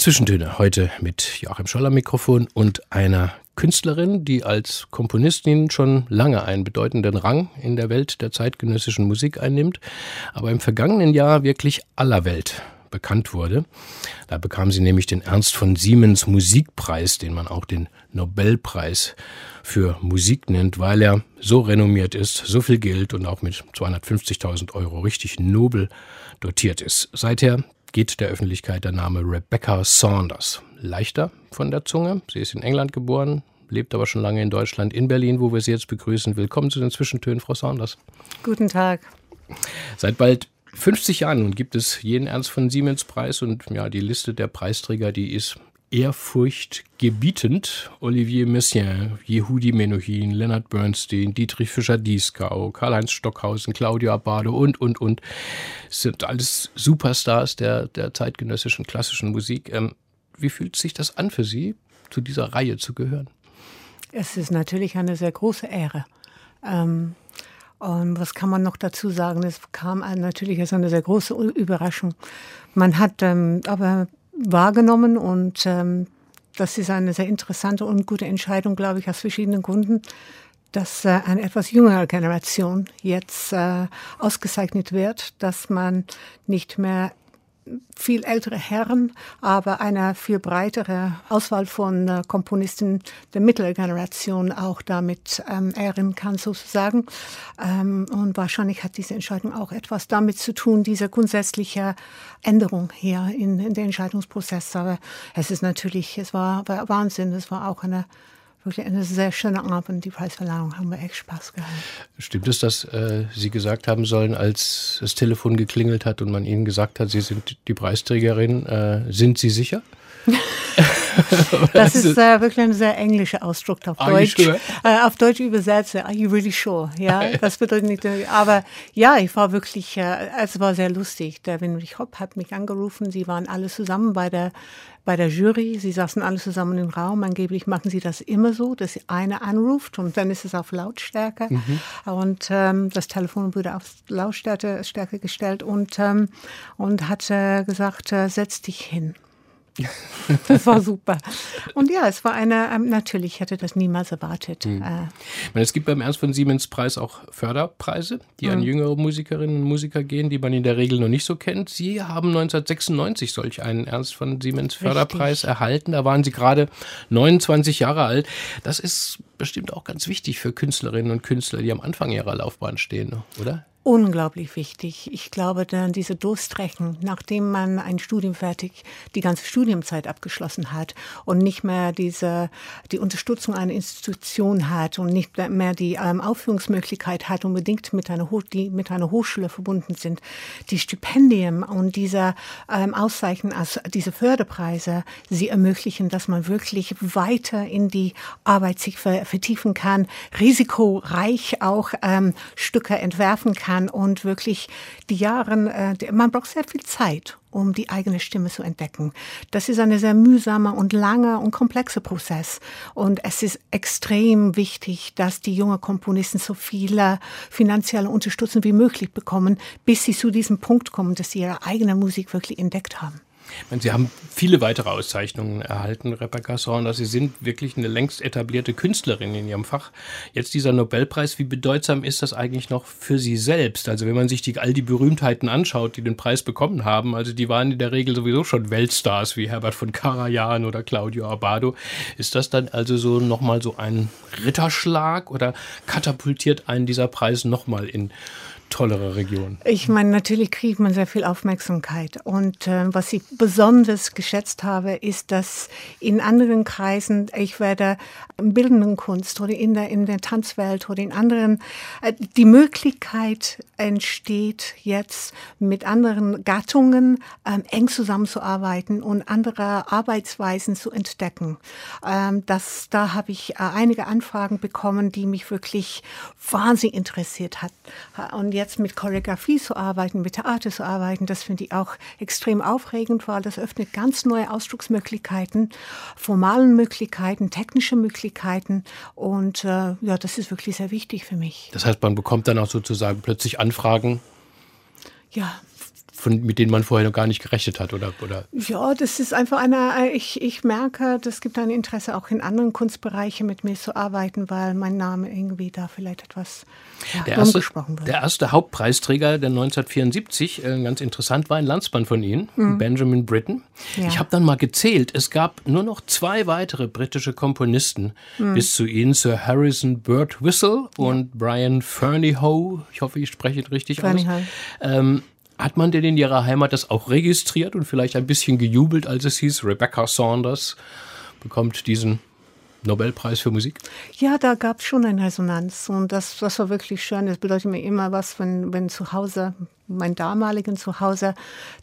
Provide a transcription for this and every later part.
Zwischentöne heute mit Joachim Scholler Mikrofon und einer Künstlerin, die als Komponistin schon lange einen bedeutenden Rang in der Welt der zeitgenössischen Musik einnimmt, aber im vergangenen Jahr wirklich aller Welt bekannt wurde. Da bekam sie nämlich den Ernst von Siemens Musikpreis, den man auch den Nobelpreis für Musik nennt, weil er so renommiert ist, so viel gilt und auch mit 250.000 Euro richtig nobel dotiert ist. Seither geht der Öffentlichkeit der Name Rebecca Saunders. Leichter von der Zunge. Sie ist in England geboren, lebt aber schon lange in Deutschland, in Berlin, wo wir Sie jetzt begrüßen. Willkommen zu den Zwischentönen, Frau Saunders. Guten Tag. Seit bald 50 Jahren gibt es jeden Ernst von Siemens Preis und ja, die Liste der Preisträger, die ist ehrfurchtgebietend. Olivier Messiaen, Yehudi Menuhin, Leonard Bernstein, Dietrich Fischer-Dieskau, Karl-Heinz Stockhausen, Claudio Abbado und, und, und. Das sind alles Superstars der, der zeitgenössischen klassischen Musik. Ähm, wie fühlt sich das an für Sie, zu dieser Reihe zu gehören? Es ist natürlich eine sehr große Ehre. Ähm, und was kann man noch dazu sagen? Es kam natürlich als eine sehr große Überraschung. Man hat ähm, aber wahrgenommen und ähm, das ist eine sehr interessante und gute Entscheidung, glaube ich, aus verschiedenen Gründen, dass äh, eine etwas jüngere Generation jetzt äh, ausgezeichnet wird, dass man nicht mehr viel ältere Herren, aber eine viel breitere Auswahl von äh, Komponisten der mittleren Generation auch damit ähm, ehren kann, sozusagen. Ähm, und wahrscheinlich hat diese Entscheidung auch etwas damit zu tun, diese grundsätzliche Änderung hier in, in den Entscheidungsprozess. Aber es ist natürlich, es war, war Wahnsinn, es war auch eine wirklich eine sehr schöne Abend. Die Preisverleihung haben wir echt Spaß gehabt. Stimmt es, dass äh, Sie gesagt haben sollen, als das Telefon geklingelt hat und man Ihnen gesagt hat, Sie sind die Preisträgerin, äh, sind Sie sicher? das ist äh, wirklich ein sehr englischer Ausdruck auf Deutsch. Äh, auf Deutsch übersetzt, are you really sure? Ja, das bedeutet nicht, aber ja, ich war wirklich, äh, es war sehr lustig. Der Winrich Hopp hat mich angerufen, sie waren alle zusammen bei der, bei der Jury, sie saßen alle zusammen im Raum. Angeblich machen sie das immer so, dass einer anruft und dann ist es auf Lautstärke mhm. und ähm, das Telefon wurde auf Lautstärke Stärke gestellt und, ähm, und hat äh, gesagt, äh, setz dich hin. das war super. Und ja, es war eine, ähm, natürlich hätte das niemals erwartet. Mhm. Äh. es gibt beim Ernst von Siemens Preis auch Förderpreise, die mhm. an jüngere Musikerinnen und Musiker gehen, die man in der Regel noch nicht so kennt. Sie haben 1996 solch einen Ernst von Siemens Förderpreis Richtig. erhalten. Da waren Sie gerade 29 Jahre alt. Das ist bestimmt auch ganz wichtig für Künstlerinnen und Künstler, die am Anfang ihrer Laufbahn stehen, oder? Unglaublich wichtig. Ich glaube, dann diese Durstrecken, nachdem man ein Studium fertig, die ganze Studiumzeit abgeschlossen hat und nicht mehr diese, die Unterstützung einer Institution hat und nicht mehr die ähm, Aufführungsmöglichkeit hat, unbedingt mit einer, Ho die mit einer Hochschule verbunden sind. Die Stipendien und diese ähm, Auszeichnungen, also diese Förderpreise, sie ermöglichen, dass man wirklich weiter in die Arbeit sich vertiefen kann, risikoreich auch ähm, Stücke entwerfen kann kann und wirklich die Jahre, äh, man braucht sehr viel Zeit, um die eigene Stimme zu entdecken. Das ist ein sehr mühsamer und langer und komplexer Prozess. Und es ist extrem wichtig, dass die jungen Komponisten so viele finanzielle Unterstützung wie möglich bekommen, bis sie zu diesem Punkt kommen, dass sie ihre eigene Musik wirklich entdeckt haben. Meine, Sie haben viele weitere Auszeichnungen erhalten, Rebecca Saunders. Sie sind wirklich eine längst etablierte Künstlerin in Ihrem Fach. Jetzt dieser Nobelpreis, wie bedeutsam ist das eigentlich noch für Sie selbst? Also wenn man sich die, all die Berühmtheiten anschaut, die den Preis bekommen haben, also die waren in der Regel sowieso schon Weltstars wie Herbert von Karajan oder Claudio Abbado. Ist das dann also so nochmal so ein Ritterschlag oder katapultiert einen dieser Preis nochmal in tollere Region. Ich meine, natürlich kriegt man sehr viel Aufmerksamkeit. Und äh, was ich besonders geschätzt habe, ist, dass in anderen Kreisen, ich werde bildenden Kunst oder in der, in der Tanzwelt oder in anderen, äh, die Möglichkeit entsteht jetzt mit anderen Gattungen ähm, eng zusammenzuarbeiten und andere Arbeitsweisen zu entdecken. Ähm, das, da habe ich äh, einige Anfragen bekommen, die mich wirklich wahnsinnig interessiert hat. Und jetzt mit Choreografie zu arbeiten, mit Theater zu arbeiten, das finde ich auch extrem aufregend, weil das öffnet ganz neue Ausdrucksmöglichkeiten, formalen Möglichkeiten, technische Möglichkeiten. Und äh, ja, das ist wirklich sehr wichtig für mich. Das heißt, man bekommt dann auch sozusagen plötzlich Anfragen. Ja, von, mit denen man vorher noch gar nicht gerechnet hat, oder? oder? Ja, das ist einfach eine, ich, ich merke, es gibt ein Interesse auch in anderen Kunstbereichen mit mir zu arbeiten, weil mein Name irgendwie da vielleicht etwas ja, der, erste, wird. der erste Hauptpreisträger der 1974, äh, ganz interessant, war ein Landsmann von Ihnen, mhm. Benjamin Britten. Ja. Ich habe dann mal gezählt, es gab nur noch zwei weitere britische Komponisten mhm. bis zu Ihnen, Sir Harrison Bird Whistle und ja. Brian Fernyhoe, ich hoffe, ich spreche ihn richtig aus. Ähm, hat man denn in Ihrer Heimat das auch registriert und vielleicht ein bisschen gejubelt, als es hieß, Rebecca Saunders bekommt diesen Nobelpreis für Musik? Ja, da gab es schon eine Resonanz und das, das war wirklich schön. Das bedeutet mir immer was, wenn, wenn zu Hause, mein damaligen Zuhause,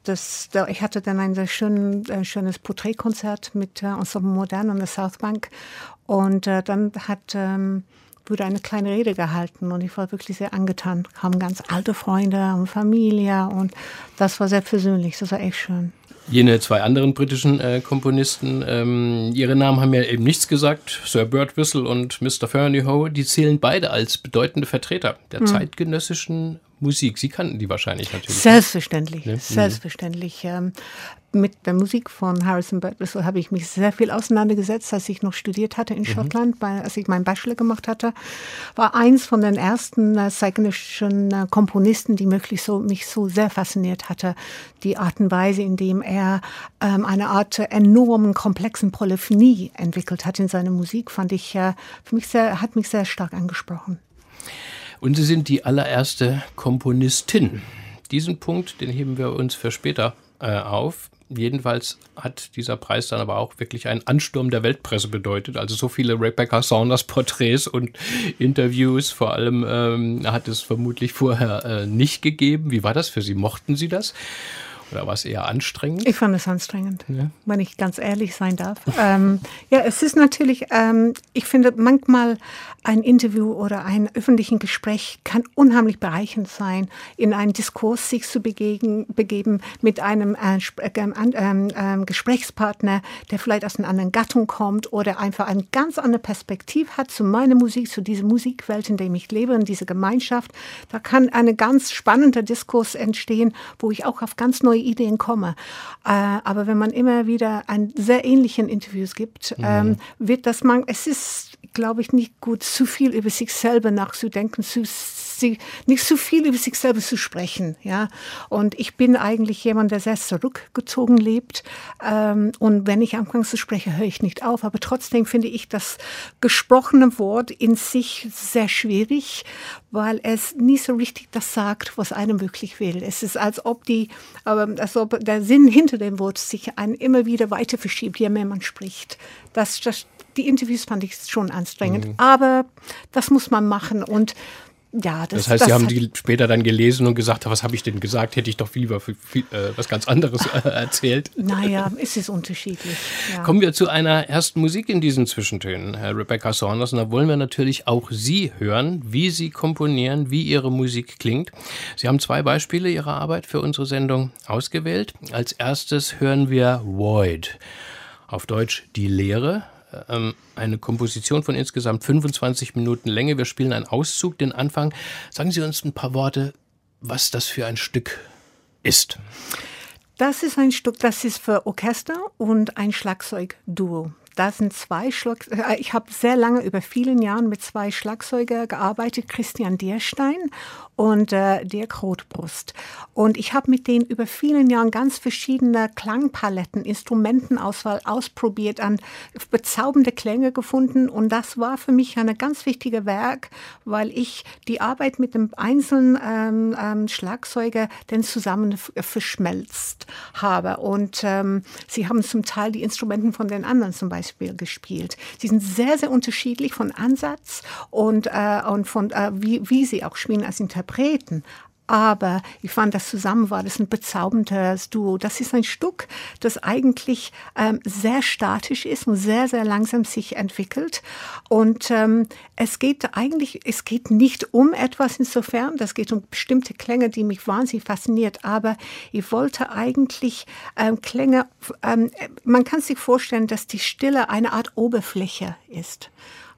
das, da, ich hatte dann ein sehr schön, äh, schönes Porträtkonzert mit äh, Ensemble Modern an der South Bank und äh, dann hat ähm, wurde eine kleine Rede gehalten und ich war wirklich sehr angetan. Kamen ganz alte Freunde und Familie und das war sehr persönlich, das war echt schön. Jene zwei anderen britischen äh, Komponisten, ähm, ihre Namen haben ja eben nichts gesagt, Sir Bert Whistle und Mr. Fernyhoe, die zählen beide als bedeutende Vertreter der hm. zeitgenössischen Musik. Sie kannten die wahrscheinlich natürlich. Selbstverständlich, ne? selbstverständlich. Ähm, mit der Musik von Harrison Birtwhistle habe ich mich sehr viel auseinandergesetzt, als ich noch studiert hatte in mhm. Schottland, als ich meinen Bachelor gemacht hatte. War eins von den ersten äh, äh, Komponisten, die wirklich so, mich so sehr fasziniert hatte. Die Art und Weise, in dem er ähm, eine Art enormen, komplexen Polyphonie entwickelt hat in seiner Musik, fand ich, äh, für mich sehr, hat mich sehr stark angesprochen. Und Sie sind die allererste Komponistin. Diesen Punkt, den heben wir uns für später äh, auf. Jedenfalls hat dieser Preis dann aber auch wirklich einen Ansturm der Weltpresse bedeutet. Also so viele Rebecca Saunders Porträts und Interviews vor allem ähm, hat es vermutlich vorher äh, nicht gegeben. Wie war das für Sie? Mochten Sie das? Oder war es eher anstrengend? Ich fand es anstrengend, ja. wenn ich ganz ehrlich sein darf. ähm, ja, es ist natürlich, ähm, ich finde manchmal ein Interview oder ein öffentliches Gespräch kann unheimlich bereichernd sein, in einen Diskurs sich zu begegen, begeben mit einem äh, äh, äh, Gesprächspartner, der vielleicht aus einer anderen Gattung kommt oder einfach eine ganz andere Perspektive hat zu meiner Musik, zu dieser Musikwelt, in der ich lebe, in dieser Gemeinschaft. Da kann ein ganz spannender Diskurs entstehen, wo ich auch auf ganz neue neue Ideen komme. Äh, aber wenn man immer wieder ein sehr ähnlichen Interviews gibt, mhm. ähm, wird das man, es ist, glaube ich, nicht gut, zu viel über sich selber nachzudenken, zu sie, nicht zu viel über sich selber zu sprechen. Ja? Und ich bin eigentlich jemand, der sehr zurückgezogen lebt. Ähm, und wenn ich anfange zu sprechen, höre ich nicht auf. Aber trotzdem finde ich das gesprochene Wort in sich sehr schwierig, weil es nie so richtig das sagt, was einem wirklich will. Es ist, als ob, die, als ob der Sinn hinter dem Wort sich einen immer wieder weiter verschiebt, je mehr man spricht. Das, das, die Interviews fand ich schon anstrengend, mhm. aber das muss man machen. Und ja, das, das heißt, das Sie haben die später dann gelesen und gesagt, was habe ich denn gesagt? Hätte ich doch lieber viel, viel, äh, was ganz anderes äh, erzählt. Naja, es ist unterschiedlich. Ja. Kommen wir zu einer ersten Musik in diesen Zwischentönen, Herr Rebecca Saunders. Und da wollen wir natürlich auch Sie hören, wie Sie komponieren, wie Ihre Musik klingt. Sie haben zwei Beispiele Ihrer Arbeit für unsere Sendung ausgewählt. Als erstes hören wir Void. Auf Deutsch die Leere, ähm, eine Komposition von insgesamt 25 Minuten Länge. Wir spielen einen Auszug, den Anfang. Sagen Sie uns ein paar Worte, was das für ein Stück ist. Das ist ein Stück, das ist für Orchester und ein Schlagzeugduo. da sind zwei Schlag äh, ich habe sehr lange über vielen Jahren mit zwei Schlagzeuger gearbeitet, Christian Dierstein und äh, Dirk Rotbrust. Und ich habe mit denen über vielen Jahren ganz verschiedene Klangpaletten, Instrumentenauswahl ausprobiert, an bezaubernde Klänge gefunden. Und das war für mich ein ganz wichtiges Werk, weil ich die Arbeit mit dem einzelnen ähm, ähm, Schlagzeuger dann zusammen verschmelzt habe. Und ähm, sie haben zum Teil die Instrumenten von den anderen zum Beispiel gespielt. Sie sind sehr, sehr unterschiedlich von Ansatz und, äh, und von äh, wie, wie sie auch spielen als Interpret. Interpreten. Aber ich fand, das zusammen war das ein bezauberndes Duo. Das ist ein Stück, das eigentlich ähm, sehr statisch ist und sehr, sehr langsam sich entwickelt. Und ähm, es geht eigentlich, es geht nicht um etwas insofern, das geht um bestimmte Klänge, die mich wahnsinnig fasziniert. Aber ich wollte eigentlich ähm, Klänge, ähm, man kann sich vorstellen, dass die Stille eine Art Oberfläche ist.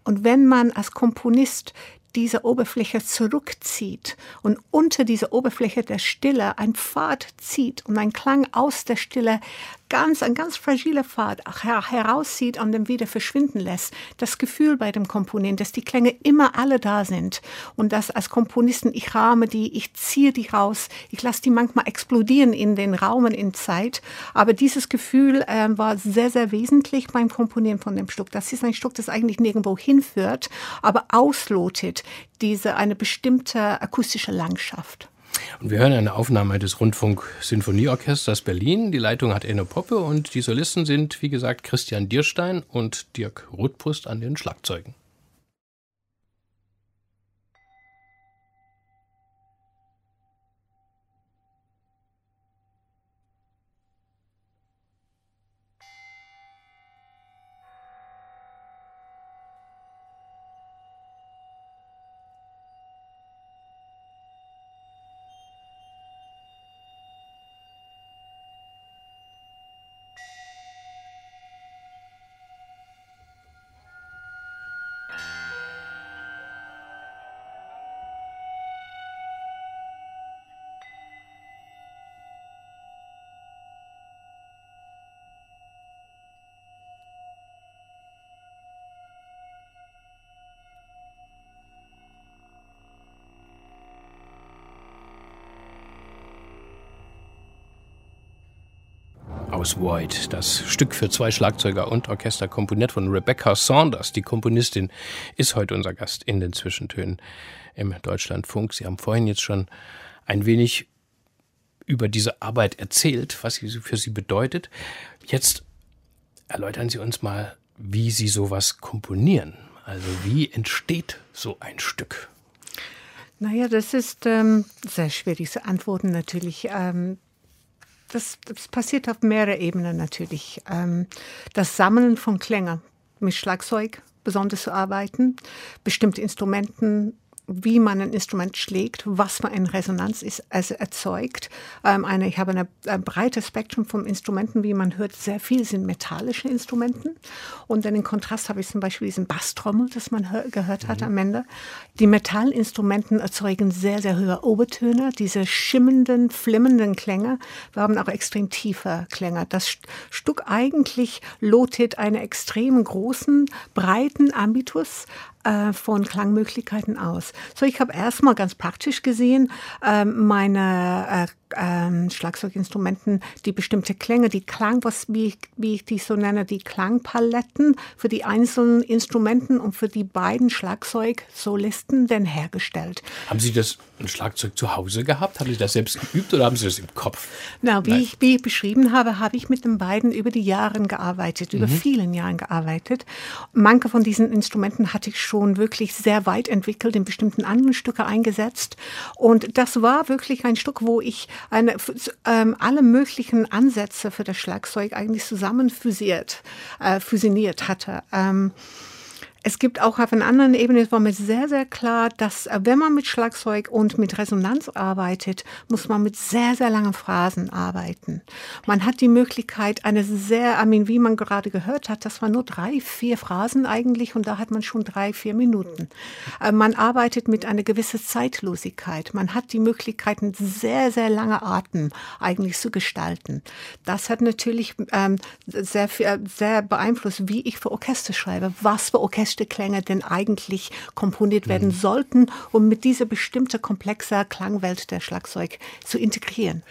Und wenn man als Komponist diese Oberfläche zurückzieht und unter diese Oberfläche der Stille ein Pfad zieht und ein Klang aus der Stille ganz, ein ganz fragiler Pfad herauszieht und dann wieder verschwinden lässt. Das Gefühl bei dem Komponenten, dass die Klänge immer alle da sind und dass als Komponisten ich rahme die, ich ziehe die raus, ich lasse die manchmal explodieren in den Raumen in Zeit. Aber dieses Gefühl äh, war sehr, sehr wesentlich beim Komponieren von dem Stück. Das ist ein Stück, das eigentlich nirgendwo hinführt, aber auslotet diese eine bestimmte akustische Landschaft. Und wir hören eine Aufnahme des Rundfunk-Sinfonieorchesters Berlin. Die Leitung hat Enno Poppe und die Solisten sind, wie gesagt, Christian Dierstein und Dirk Rothbrust an den Schlagzeugen. Aus Void, das Stück für zwei Schlagzeuger und Orchester komponiert von Rebecca Saunders. Die Komponistin ist heute unser Gast in den Zwischentönen im Deutschlandfunk. Sie haben vorhin jetzt schon ein wenig über diese Arbeit erzählt, was sie für Sie bedeutet. Jetzt erläutern Sie uns mal, wie Sie sowas komponieren. Also wie entsteht so ein Stück? Naja, das ist ähm, sehr schwierig zu antworten natürlich. Ähm, das, das passiert auf mehreren Ebenen natürlich. Ähm, das Sammeln von Klängen mit Schlagzeug besonders zu arbeiten, bestimmte Instrumenten wie man ein Instrument schlägt, was für eine Resonanz ist, es erzeugt. Ähm, eine, ich habe eine, ein breites Spektrum von Instrumenten, wie man hört, sehr viel sind metallische Instrumenten. Und dann in Kontrast habe ich zum Beispiel diesen Basstrommel, das man gehört hat mhm. am Ende. Die Metallinstrumenten erzeugen sehr, sehr hohe Obertöne, diese schimmenden, flimmernden Klänge. Wir haben auch extrem tiefe Klänge. Das Stück eigentlich lotet einen extrem großen, breiten Ambitus äh, von Klangmöglichkeiten aus. So, ich habe erstmal ganz praktisch gesehen äh, meine äh, ähm, Schlagzeuginstrumenten, die bestimmte Klänge, die Klang, was wie ich, wie ich die so nenne, die Klangpaletten für die einzelnen Instrumenten und für die beiden Schlagzeugsolisten denn hergestellt. Haben Sie das ein Schlagzeug zu Hause gehabt? Haben Sie das selbst geübt oder haben Sie das im Kopf? Na, wie, ich, wie ich beschrieben habe, habe ich mit den beiden über die Jahre gearbeitet, über mhm. vielen Jahren gearbeitet. Manche von diesen Instrumenten hatte ich schon wirklich sehr weit entwickelt, in bestimmten anderen Stücke eingesetzt. Und das war wirklich ein Stück, wo ich eine, ähm, alle möglichen Ansätze für das Schlagzeug eigentlich zusammen fusiert, äh, fusioniert hatte. Ähm, es gibt auch auf einer anderen Ebene, es war mir sehr, sehr klar, dass äh, wenn man mit Schlagzeug und mit Resonanz arbeitet, muss man mit sehr, sehr langen Phrasen arbeiten. Man hat die Möglichkeit, eine sehr, I mean, wie man gerade gehört hat, das waren nur drei, vier Phrasen eigentlich und da hat man schon drei, vier Minuten. Äh, man arbeitet mit einer gewissen Zeitlosigkeit. Man hat die Möglichkeit, sehr, sehr lange Arten eigentlich zu gestalten. Das hat natürlich ähm, sehr, sehr beeinflusst, wie ich für Orchester schreibe, was für Orchester Klänge denn eigentlich komponiert werden mhm. sollten, um mit dieser bestimmte komplexe Klangwelt der Schlagzeug zu integrieren.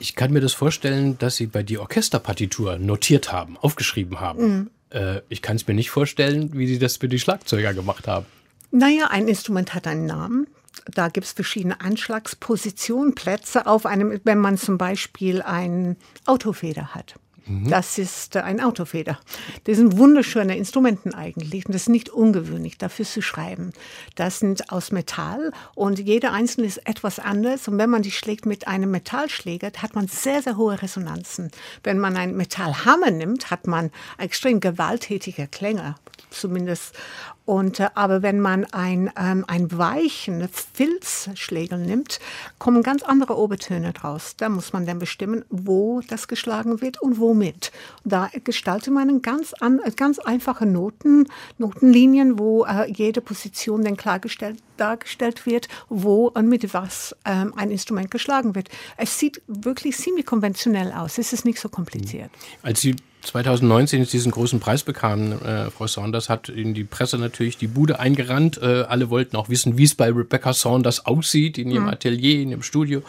Ich kann mir das vorstellen, dass Sie bei die Orchesterpartitur notiert haben, aufgeschrieben haben. Mhm. Äh, ich kann es mir nicht vorstellen, wie Sie das für die Schlagzeuger gemacht haben. Naja, ein Instrument hat einen Namen. Da gibt es verschiedene Anschlagspositionen, Plätze auf einem, wenn man zum Beispiel ein Autofeder hat. Mhm. Das ist äh, ein Autofeder. Das sind wunderschöne Instrumenten eigentlich. Und das ist nicht ungewöhnlich, dafür zu schreiben. Das sind aus Metall und jeder einzelne ist etwas anders. Und wenn man die schlägt mit einem Metallschläger, hat man sehr, sehr hohe Resonanzen. Wenn man einen Metallhammer nimmt, hat man extrem gewalttätige Klänge, zumindest. Und, äh, aber wenn man ein, ähm, ein weichen Filzschlägel nimmt, kommen ganz andere Obertöne draus. Da muss man dann bestimmen, wo das geschlagen wird und womit. Da gestaltet man ganz, an, ganz einfache Noten, Notenlinien, wo äh, jede Position dann klargestellt dargestellt wird, wo und mit was ähm, ein Instrument geschlagen wird. Es sieht wirklich ziemlich konventionell aus. Es ist nicht so kompliziert. Als Sie 2019 diesen großen Preis bekamen, äh, Frau Saunders, hat in die Presse natürlich die Bude eingerannt. Äh, alle wollten auch wissen, wie es bei Rebecca Saunders aussieht, in ihrem mhm. Atelier, in ihrem Studio.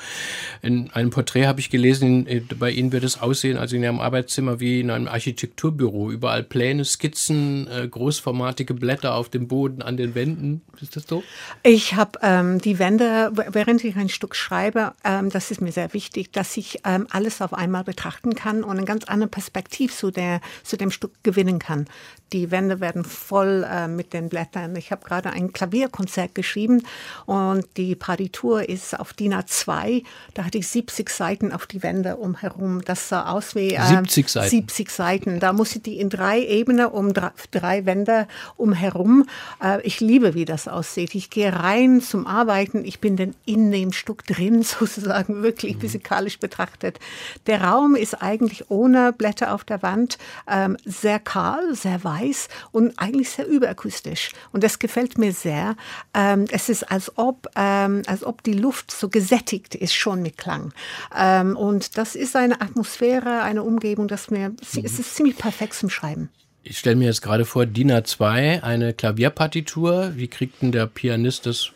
In einem Porträt habe ich gelesen, in, bei Ihnen wird es aussehen, also in Ihrem Arbeitszimmer wie in einem Architekturbüro. Überall Pläne, Skizzen, äh, großformatige Blätter auf dem Boden, an den Wänden. Ist das so? Ich habe ähm, die Wände, während ich ein Stück schreibe, ähm, das ist mir sehr wichtig, dass ich ähm, alles auf einmal betrachten kann und eine ganz andere Perspektive zu, der, zu dem Stück gewinnen kann. Die Wände werden voll äh, mit den Blättern. Ich habe gerade ein Klavierkonzert geschrieben und die Partitur ist auf DIN A2. Da hatte ich 70 Seiten auf die Wände umherum. Das sah aus wie äh, 70 Seiten. 70 Seiten. Da musste ich die in drei Ebenen um drei, drei Wände umherum. Äh, ich liebe, wie das aussieht. Ich gehe rein zum Arbeiten. Ich bin dann in dem Stück drin, sozusagen wirklich mhm. physikalisch betrachtet. Der Raum ist eigentlich ohne Blätter auf der Wand ähm, sehr kahl, sehr weiß weiß und eigentlich sehr überakustisch. Und das gefällt mir sehr. Ähm, es ist, als ob, ähm, als ob die Luft so gesättigt ist schon mit Klang. Ähm, und das ist eine Atmosphäre, eine Umgebung, das mir, mhm. es ist ziemlich perfekt zum Schreiben. Ich stelle mir jetzt gerade vor, DIN A2, eine Klavierpartitur. Wie kriegt denn der Pianist das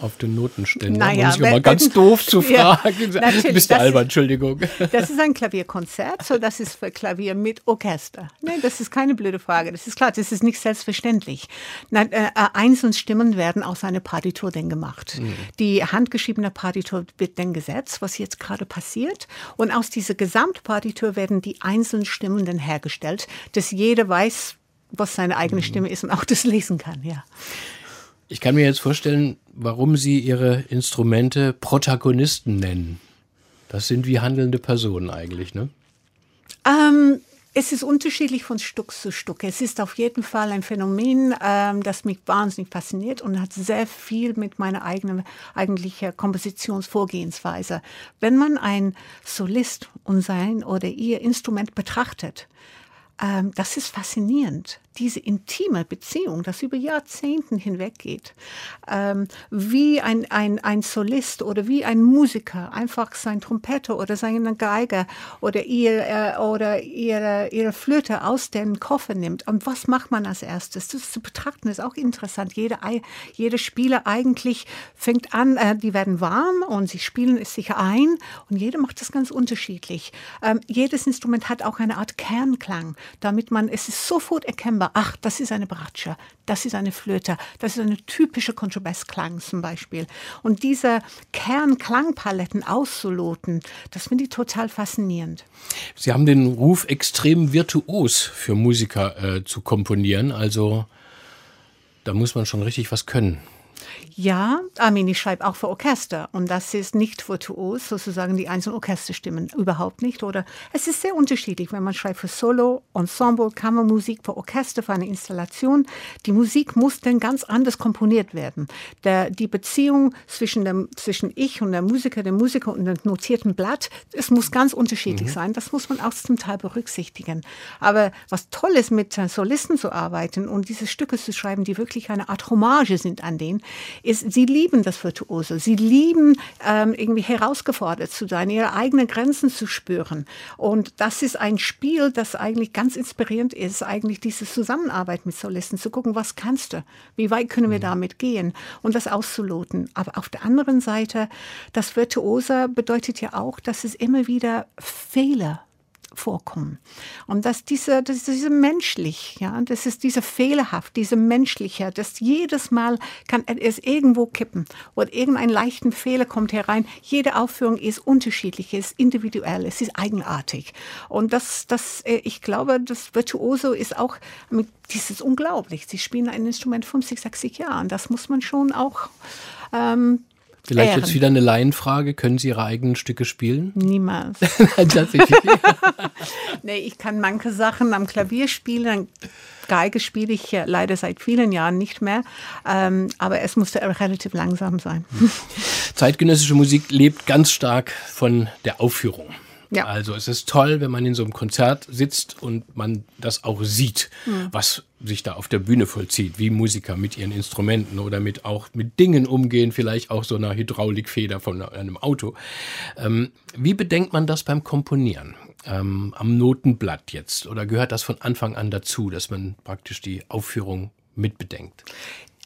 auf den Notenständer. Naja, ich mal ganz doof zu fragen. Ja, Bist du albern, Entschuldigung. Das ist ein Klavierkonzert, so das ist für Klavier mit Orchester. Nein, das ist keine blöde Frage. Das ist klar, das ist nicht selbstverständlich. Nein, äh, äh einzelne Stimmen werden aus einer Partitur denn gemacht. Mhm. Die handgeschriebene Partitur wird dann gesetzt, was jetzt gerade passiert. Und aus dieser Gesamtpartitur werden die einzelnen Stimmen dann hergestellt, dass jeder weiß, was seine eigene mhm. Stimme ist und auch das lesen kann, ja. Ich kann mir jetzt vorstellen, warum Sie Ihre Instrumente Protagonisten nennen. Das sind wie handelnde Personen eigentlich, ne? Ähm, es ist unterschiedlich von Stück zu Stück. Es ist auf jeden Fall ein Phänomen, ähm, das mich wahnsinnig fasziniert und hat sehr viel mit meiner eigenen eigentlichen Kompositionsvorgehensweise. Wenn man ein Solist und sein oder ihr Instrument betrachtet, ähm, das ist faszinierend diese intime Beziehung, das über Jahrzehnten hinweg geht, ähm, wie ein, ein, ein Solist oder wie ein Musiker einfach sein Trompete oder seine Geige oder, ihr, äh, oder ihre, ihre Flöte aus dem Koffer nimmt. Und was macht man als erstes? Das zu betrachten ist auch interessant. Jeder, jeder Spieler eigentlich fängt an, äh, die werden warm und sie spielen es sich ein und jeder macht das ganz unterschiedlich. Ähm, jedes Instrument hat auch eine Art Kernklang, damit man, es ist sofort erkennbar, aber ach, das ist eine Bratsche, das ist eine Flöte, das ist eine typische Kontrabassklang zum Beispiel. Und diese Kernklangpaletten auszuloten, das finde ich total faszinierend. Sie haben den Ruf, extrem virtuos für Musiker äh, zu komponieren. Also da muss man schon richtig was können Ja, Armin, ich schreibe auch für Orchester und das ist nicht virtuos, sozusagen die einzelnen Orchesterstimmen, überhaupt nicht. Oder es ist sehr unterschiedlich, wenn man schreibt für Solo, Ensemble, Kammermusik, für Orchester, für eine Installation. Die Musik muss dann ganz anders komponiert werden. Der, die Beziehung zwischen, dem, zwischen ich und der Musiker, dem Musiker und dem notierten Blatt, es muss ganz unterschiedlich mhm. sein. Das muss man auch zum Teil berücksichtigen. Aber was toll ist, mit Solisten zu arbeiten und diese Stücke zu schreiben, die wirklich eine Art Hommage sind an den, ist, sie lieben das Virtuose. Sie lieben ähm, irgendwie herausgefordert zu sein, ihre eigenen Grenzen zu spüren. Und das ist ein Spiel, das eigentlich ganz inspirierend ist, eigentlich diese Zusammenarbeit mit Solisten, zu gucken, was kannst du? Wie weit können wir mhm. damit gehen? Und das auszuloten. Aber auf der anderen Seite, das Virtuose bedeutet ja auch, dass es immer wieder Fehler vorkommen. Und dass diese, das ist diese menschlich, ja, das ist diese fehlerhaft, diese menschliche, dass jedes Mal kann es irgendwo kippen oder irgendein leichten Fehler kommt herein. Jede Aufführung ist unterschiedlich, ist individuell, es ist eigenartig. Und das, das, äh, ich glaube, das Virtuoso ist auch mit dieses unglaublich. Sie spielen ein Instrument 50, 60 Jahren. Das muss man schon auch ähm, Vielleicht Ehren. jetzt wieder eine Laienfrage. Können Sie Ihre eigenen Stücke spielen? Niemals. nee, ich kann manche Sachen am Klavier spielen. Geige spiele ich leider seit vielen Jahren nicht mehr. Ähm, aber es musste relativ langsam sein. Zeitgenössische Musik lebt ganz stark von der Aufführung. Ja. Also es ist toll, wenn man in so einem Konzert sitzt und man das auch sieht, mhm. was sich da auf der Bühne vollzieht, wie Musiker mit ihren Instrumenten oder mit auch mit Dingen umgehen, vielleicht auch so einer Hydraulikfeder von einem Auto. Ähm, wie bedenkt man das beim Komponieren? Ähm, am Notenblatt jetzt? Oder gehört das von Anfang an dazu, dass man praktisch die Aufführung mitbedenkt?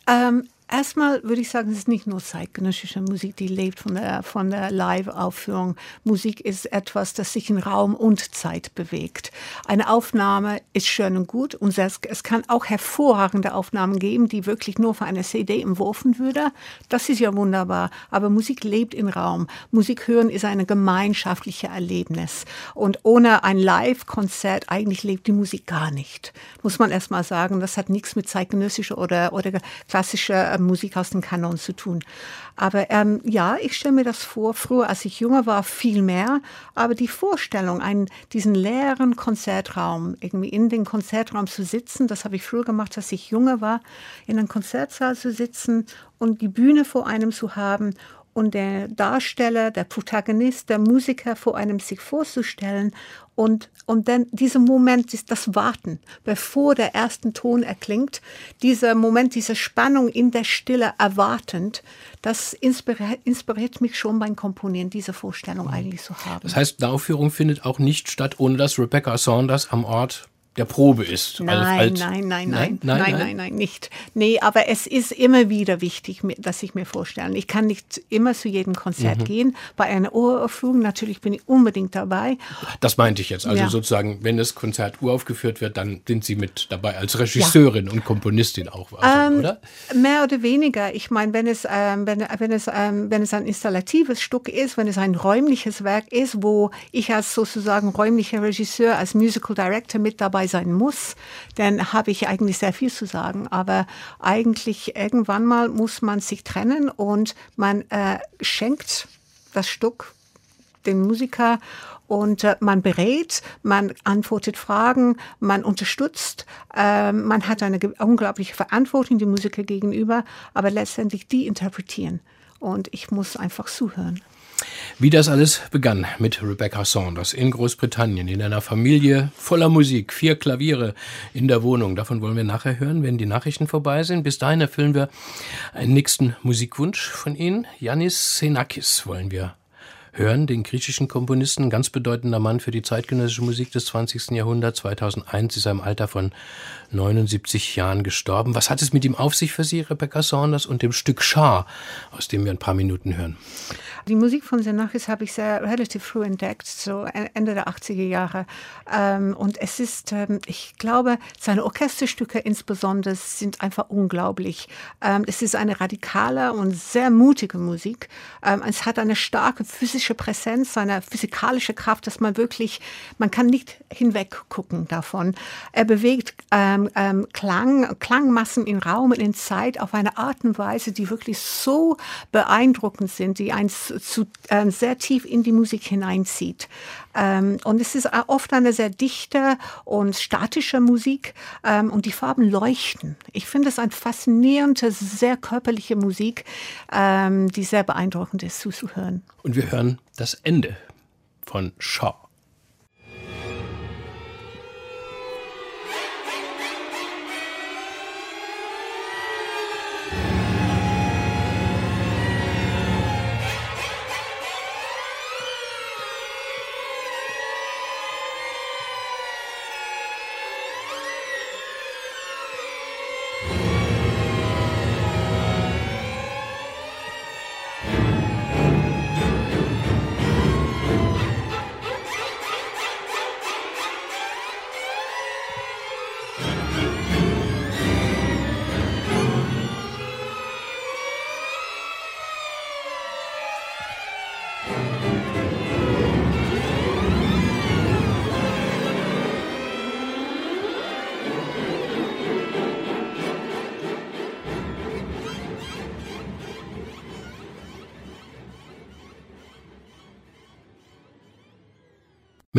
Ähm, Erstmal würde ich sagen, es ist nicht nur zeitgenössische Musik, die lebt von der, von der Live-Aufführung. Musik ist etwas, das sich in Raum und Zeit bewegt. Eine Aufnahme ist schön und gut und es, kann auch hervorragende Aufnahmen geben, die wirklich nur für eine CD entworfen würde. Das ist ja wunderbar. Aber Musik lebt in Raum. Musik hören ist ein gemeinschaftliches Erlebnis. Und ohne ein Live-Konzert eigentlich lebt die Musik gar nicht. Muss man erstmal sagen. Das hat nichts mit zeitgenössischer oder, oder klassischer Musik aus dem Kanon zu tun. Aber ähm, ja, ich stelle mir das vor, früher, als ich jünger war, viel mehr. Aber die Vorstellung, einen, diesen leeren Konzertraum, irgendwie in den Konzertraum zu sitzen, das habe ich früher gemacht, als ich jünger war, in einem Konzertsaal zu sitzen und die Bühne vor einem zu haben und der Darsteller, der Protagonist, der Musiker vor einem sich vorzustellen und, und dann dieser Moment ist das Warten, bevor der erste Ton erklingt, dieser Moment, diese Spannung in der Stille erwartend, das inspiriert, inspiriert mich schon beim Komponieren, diese Vorstellung mhm. eigentlich zu haben. Das heißt, eine Aufführung findet auch nicht statt, ohne dass Rebecca Saunders am Ort der Probe ist. Also nein, nein, ne? nein, nein, nein, nein, nein, nein, nicht. Nee, aber es ist immer wieder wichtig, dass ich mir vorstelle. Ich kann nicht immer zu jedem Konzert mhm. gehen. Bei einer Uraufführung natürlich bin ich unbedingt dabei. Das meinte ich jetzt. Also sozusagen, wenn das Konzert uraufgeführt wird, dann sind Sie mit dabei als Regisseurin und Komponistin auch, also, ähm, oder? Mehr oder weniger. Ich meine, wenn es, ähm, wenn, wenn, es, ähm, wenn es ein installatives Stück ist, wenn es ein räumliches Werk ist, wo ich als sozusagen räumlicher Regisseur, als Musical Director mit dabei dabei sein muss, dann habe ich eigentlich sehr viel zu sagen. Aber eigentlich irgendwann mal muss man sich trennen und man äh, schenkt das Stück den Musiker und äh, man berät, man antwortet Fragen, man unterstützt, äh, man hat eine unglaubliche Verantwortung dem Musiker gegenüber, aber letztendlich die interpretieren. Und ich muss einfach zuhören. Wie das alles begann mit Rebecca Saunders in Großbritannien, in einer Familie voller Musik, vier Klaviere in der Wohnung. Davon wollen wir nachher hören, wenn die Nachrichten vorbei sind. Bis dahin erfüllen wir einen nächsten Musikwunsch von Ihnen. Yannis Xenakis wollen wir hören, den griechischen Komponisten, ganz bedeutender Mann für die zeitgenössische Musik des 20. Jahrhunderts. 2001 ist er im Alter von 79 Jahren gestorben. Was hat es mit ihm auf sich für Sie, Rebecca Saunders, und dem Stück Schar, aus dem wir ein paar Minuten hören? Die Musik von Xenakis habe ich sehr relativ früh entdeckt, so Ende der 80er Jahre. Ähm, und es ist, ähm, ich glaube, seine Orchesterstücke insbesondere sind einfach unglaublich. Ähm, es ist eine radikale und sehr mutige Musik. es hat eine starke physische Präsenz, seine physikalische Kraft, dass man wirklich, man kann nicht hinweggucken davon. Er bewegt ähm, ähm, Klang, Klangmassen in Raum und in Zeit auf eine Art und Weise, die wirklich so beeindruckend sind, die eins zu, äh, sehr tief in die Musik hineinzieht. Ähm, und es ist oft eine sehr dichte und statische Musik ähm, und die Farben leuchten. Ich finde es eine faszinierende, sehr körperliche Musik, ähm, die sehr beeindruckend ist zuzuhören. Und wir hören das Ende von Shaw.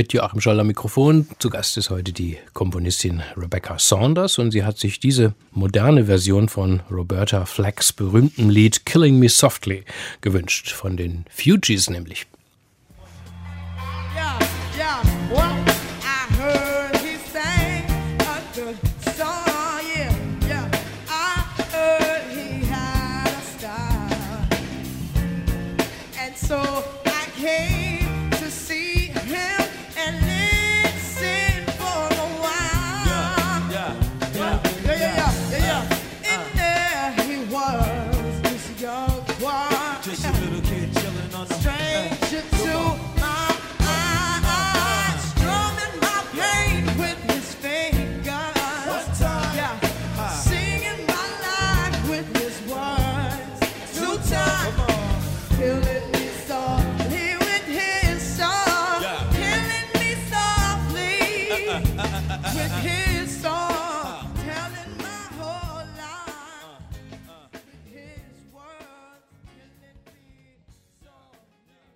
Mit Joachim Scholler Mikrofon. Zu Gast ist heute die Komponistin Rebecca Saunders und sie hat sich diese moderne Version von Roberta Flacks berühmtem Lied Killing Me Softly gewünscht, von den Fugees nämlich.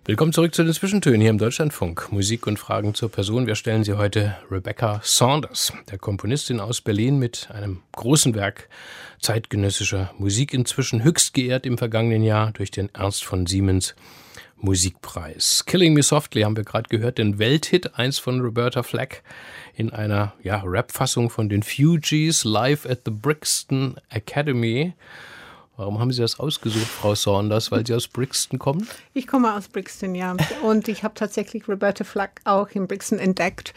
Willkommen zurück zu den Zwischentönen hier im Deutschlandfunk. Musik und Fragen zur Person. Wir stellen Sie heute Rebecca Saunders, der Komponistin aus Berlin mit einem großen Werk zeitgenössischer Musik, inzwischen höchst geehrt im vergangenen Jahr durch den Ernst von Siemens Musikpreis. Killing Me Softly haben wir gerade gehört, den Welthit, eins von Roberta Flack in einer ja, Rap-Fassung von den Fugees live at the Brixton Academy. Warum haben Sie das ausgesucht, Frau Saunders? Weil Sie aus Brixton kommen? Ich komme aus Brixton, ja. Und ich habe tatsächlich Roberta Flack auch in Brixton entdeckt.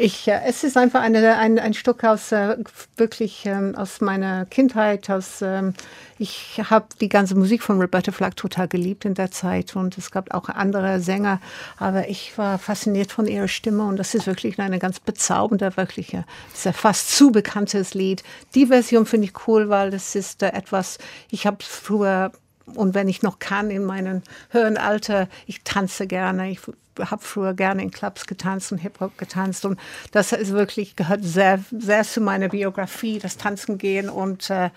Ich, äh, es ist einfach eine, ein, ein Stück aus äh, wirklich ähm, aus meiner Kindheit. Aus, ähm, ich habe die ganze Musik von Roberta Flack total geliebt in der Zeit und es gab auch andere Sänger, aber ich war fasziniert von ihrer Stimme und das ist wirklich eine ganz bezaubernde, wirklich äh, ist ja fast zu bekanntes Lied. Die Version finde ich cool, weil das ist äh, etwas, ich habe früher und wenn ich noch kann in meinem höheren Alter, ich tanze gerne. Ich habe früher gerne in Clubs getanzt und Hip-Hop getanzt. Und das ist wirklich, gehört sehr, sehr zu meiner Biografie, das Tanzen gehen. Und äh,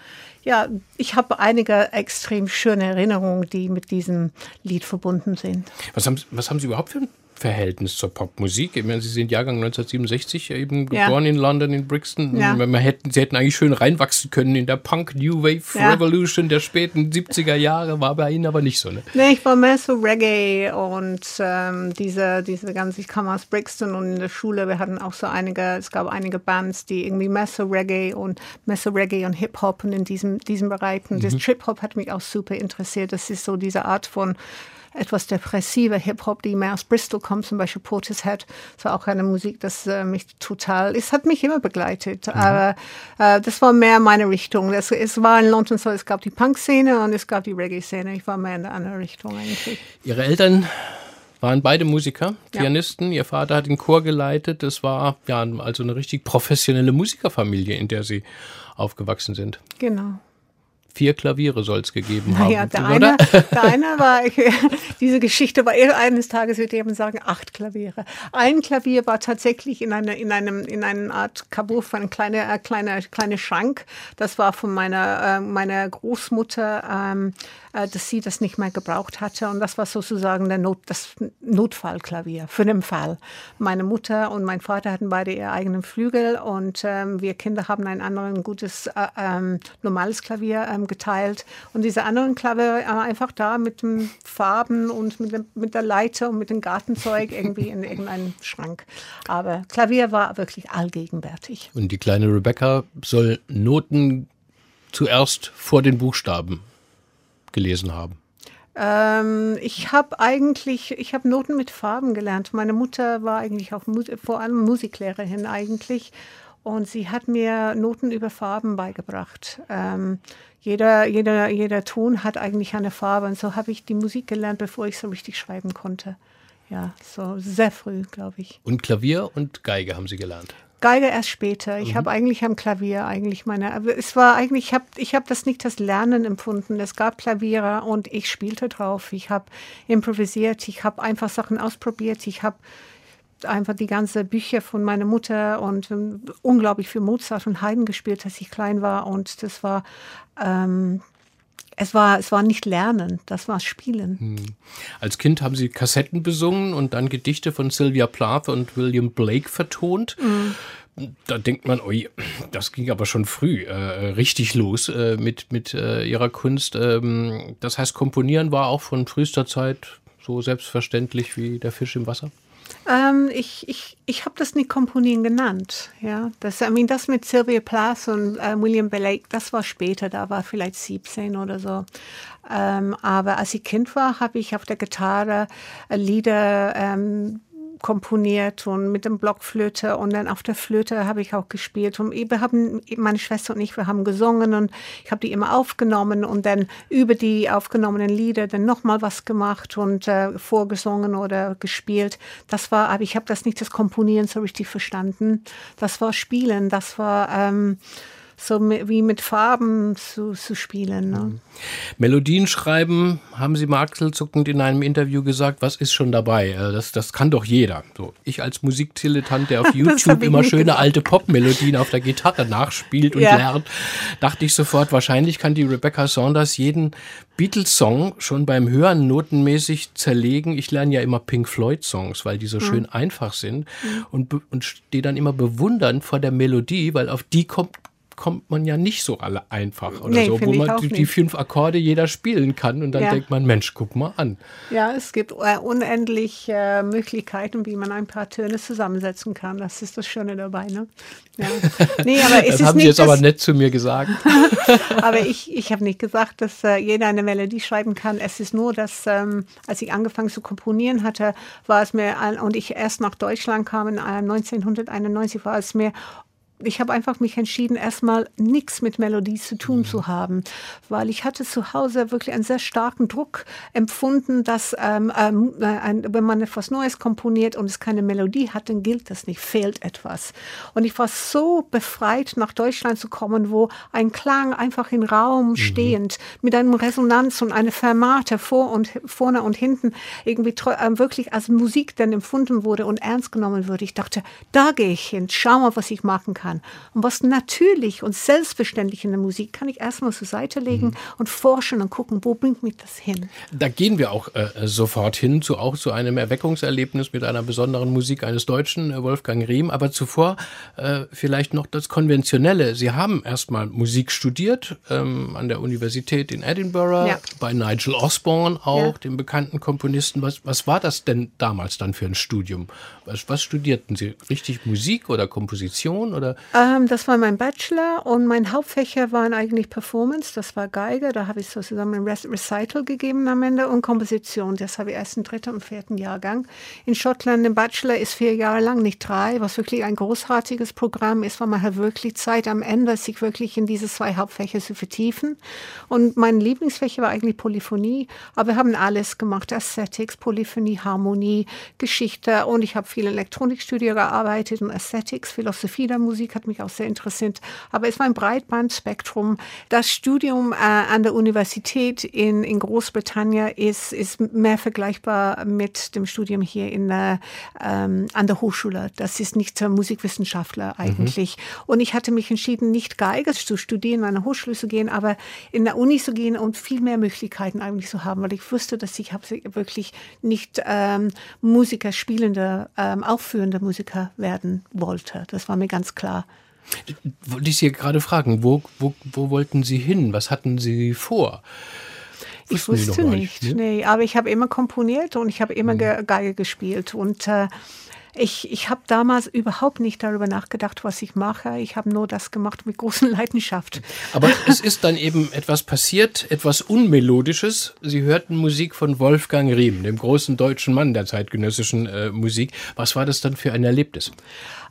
ja, ich habe einige extrem schöne Erinnerungen, die mit diesem Lied verbunden sind. Was haben, was haben Sie überhaupt für ein Verhältnis zur Popmusik. Ich meine, Sie sind Jahrgang 1967 eben geboren ja. in London, in Brixton. Ja. Man hätten, Sie hätten eigentlich schön reinwachsen können in der Punk New Wave ja. Revolution der späten 70er Jahre, war bei Ihnen aber nicht so. Ne? Nee, ich war mehr so Reggae und ähm, diese, diese ganze, ich kam aus Brixton und in der Schule, wir hatten auch so einige, es gab einige Bands, die irgendwie mehr so Reggae und mehr so Reggae und Hip-Hop und in diesem, diesem Bereich. Und mhm. das Trip-Hop hat mich auch super interessiert. Das ist so diese Art von etwas depressiver Hip-Hop, die mehr aus Bristol kommt, zum Beispiel Portishead. Das war auch eine Musik, das äh, mich total, es hat mich immer begleitet. Mhm. Aber äh, das war mehr meine Richtung. Das, es war in London so, es gab die Punk-Szene und es gab die Reggae-Szene. Ich war mehr in der anderen Richtung eigentlich. Ihre Eltern waren beide Musiker, Pianisten. Ja. Ihr Vater hat den Chor geleitet. Das war ja also eine richtig professionelle Musikerfamilie, in der Sie aufgewachsen sind. Genau. Vier Klaviere soll es gegeben naja, haben. Der eine, der eine war, diese Geschichte war eines Tages, würde ich sagen, acht Klaviere. Ein Klavier war tatsächlich in, eine, in einem in einer Art Kabuff, ein kleiner äh, kleiner kleiner Schrank. Das war von meiner, äh, meiner Großmutter, ähm, äh, dass sie das nicht mehr gebraucht hatte. Und das war sozusagen der Not, das Notfallklavier für den Fall. Meine Mutter und mein Vater hatten beide ihr eigenen Flügel und ähm, wir Kinder haben ein anderes gutes äh, ähm, normales Klavier ähm, geteilt. Und diese anderen Klavier äh, einfach da mit den Farben und mit, dem, mit der Leiter und mit dem Gartenzeug irgendwie in irgendeinem Schrank. Aber Klavier war wirklich allgegenwärtig. Und die kleine Rebecca soll Noten zuerst vor den Buchstaben gelesen haben. Ähm, ich habe eigentlich, ich habe Noten mit Farben gelernt. Meine Mutter war eigentlich auch vor allem Musiklehrerin eigentlich und sie hat mir Noten über Farben beigebracht. Ähm, jeder, jeder, jeder Ton hat eigentlich eine Farbe. Und so habe ich die Musik gelernt, bevor ich so richtig schreiben konnte. Ja, so sehr früh, glaube ich. Und Klavier und Geige haben Sie gelernt? Geige erst später. Ich mhm. habe eigentlich am Klavier eigentlich meine, aber es war eigentlich, ich habe ich hab das nicht als Lernen empfunden. Es gab Klaviere und ich spielte drauf. Ich habe improvisiert, ich habe einfach Sachen ausprobiert, ich habe einfach die ganzen Bücher von meiner Mutter und ähm, unglaublich viel Mozart und Haydn gespielt, als ich klein war. Und das war, ähm, es war, es war nicht Lernen, das war Spielen. Hm. Als Kind haben Sie Kassetten besungen und dann Gedichte von Sylvia Plath und William Blake vertont. Mhm. Da denkt man, oi, das ging aber schon früh äh, richtig los äh, mit, mit äh, ihrer Kunst. Ähm, das heißt, Komponieren war auch von frühester Zeit so selbstverständlich wie der Fisch im Wasser? Ähm, ich ich, ich habe das nicht Komponieren genannt. Ja? Das, I mean, das mit Sylvia Plath und äh, William Blake, das war später, da war vielleicht 17 oder so. Ähm, aber als ich Kind war, habe ich auf der Gitarre äh, Lieder ähm, komponiert und mit dem Blockflöte. Und dann auf der Flöte habe ich auch gespielt. Und wir haben meine Schwester und ich wir haben gesungen und ich habe die immer aufgenommen und dann über die aufgenommenen Lieder dann noch mal was gemacht und äh, vorgesungen oder gespielt. Das war aber ich habe das nicht das Komponieren so richtig verstanden. Das war Spielen das war ähm, so wie mit Farben zu, zu spielen. Ne? Mhm. Melodien schreiben, haben Sie markselzuckend in einem Interview gesagt, was ist schon dabei? Äh, das, das kann doch jeder. So, ich als Musikdilettant, der auf YouTube immer schöne gesagt. alte Popmelodien auf der Gitarre nachspielt und ja. lernt, dachte ich sofort, wahrscheinlich kann die Rebecca Saunders jeden Beatles-Song schon beim Hören notenmäßig zerlegen. Ich lerne ja immer Pink Floyd-Songs, weil die so mhm. schön einfach sind mhm. und, und stehe dann immer bewundernd vor der Melodie, weil auf die kommt kommt man ja nicht so alle einfach oder nee, so, wo man die, die, fünf Akkorde jeder spielen kann und dann ja. denkt man, Mensch, guck mal an. Ja, es gibt äh, unendlich äh, Möglichkeiten, wie man ein paar Töne zusammensetzen kann. Das ist das Schöne dabei. Ne? Ja. Nee, aber es das haben Sie jetzt aber nett zu mir gesagt. aber ich, ich habe nicht gesagt, dass äh, jeder eine Melodie schreiben kann. Es ist nur, dass ähm, als ich angefangen zu komponieren hatte, war es mir, und ich erst nach Deutschland kam, in 1991 war es mir ich habe einfach mich entschieden, erstmal nichts mit Melodie zu tun mhm. zu haben, weil ich hatte zu Hause wirklich einen sehr starken Druck empfunden, dass ähm, ähm, äh, ein, wenn man etwas Neues komponiert und es keine Melodie hat, dann gilt das nicht, fehlt etwas. Und ich war so befreit, nach Deutschland zu kommen, wo ein Klang einfach im Raum mhm. stehend mit einem Resonanz und eine Fermate vor und vorne und hinten irgendwie äh, wirklich als Musik dann empfunden wurde und ernst genommen wurde. Ich dachte, da gehe ich hin, schau mal, was ich machen kann kann. Und was natürlich und selbstverständlich in der Musik kann ich erstmal zur Seite legen mhm. und forschen und gucken, wo bringt mich das hin. Da gehen wir auch äh, sofort hin, zu, auch zu einem Erweckungserlebnis mit einer besonderen Musik eines Deutschen, äh, Wolfgang Riem. Aber zuvor äh, vielleicht noch das Konventionelle. Sie haben erstmal Musik studiert ähm, an der Universität in Edinburgh, ja. bei Nigel Osborne auch, ja. dem bekannten Komponisten. Was, was war das denn damals dann für ein Studium? Was, was studierten Sie? Richtig Musik oder Komposition oder ähm, das war mein Bachelor und mein Hauptfächer waren eigentlich Performance, das war Geige, da habe ich so zusammen ein Recital gegeben am Ende und Komposition, das habe ich erst im dritten und vierten Jahrgang. In Schottland im Bachelor ist vier Jahre lang, nicht drei, was wirklich ein großartiges Programm ist, weil man hat wirklich Zeit am Ende, sich wirklich in diese zwei Hauptfächer zu vertiefen. Und mein Lieblingsfächer war eigentlich Polyphonie, aber wir haben alles gemacht, Aesthetics, Polyphonie, Harmonie, Geschichte und ich habe viel in Elektronikstudio gearbeitet und Aesthetics, Philosophie der Musik hat mich auch sehr interessiert. Aber es war ein Breitbandspektrum. Das Studium äh, an der Universität in, in Großbritannien ist, ist mehr vergleichbar mit dem Studium hier in, äh, ähm, an der Hochschule. Das ist nicht äh, Musikwissenschaftler eigentlich. Mhm. Und ich hatte mich entschieden, nicht Geige zu studieren, an der Hochschule zu gehen, aber in der Uni zu gehen und viel mehr Möglichkeiten eigentlich zu haben, weil ich wusste, dass ich wirklich nicht ähm, Musiker, spielende, ähm, aufführende Musiker werden wollte. Das war mir ganz klar. Wollte ich Sie gerade fragen, wo, wo, wo wollten Sie hin? Was hatten Sie vor? Ich wusste nicht, nicht ne? nee, aber ich habe immer komponiert und ich habe immer mhm. Geige gespielt und äh, ich, ich habe damals überhaupt nicht darüber nachgedacht, was ich mache. Ich habe nur das gemacht mit großer Leidenschaft. Aber es ist dann eben etwas passiert, etwas Unmelodisches. Sie hörten Musik von Wolfgang Riem, dem großen deutschen Mann der zeitgenössischen äh, Musik. Was war das dann für ein Erlebnis?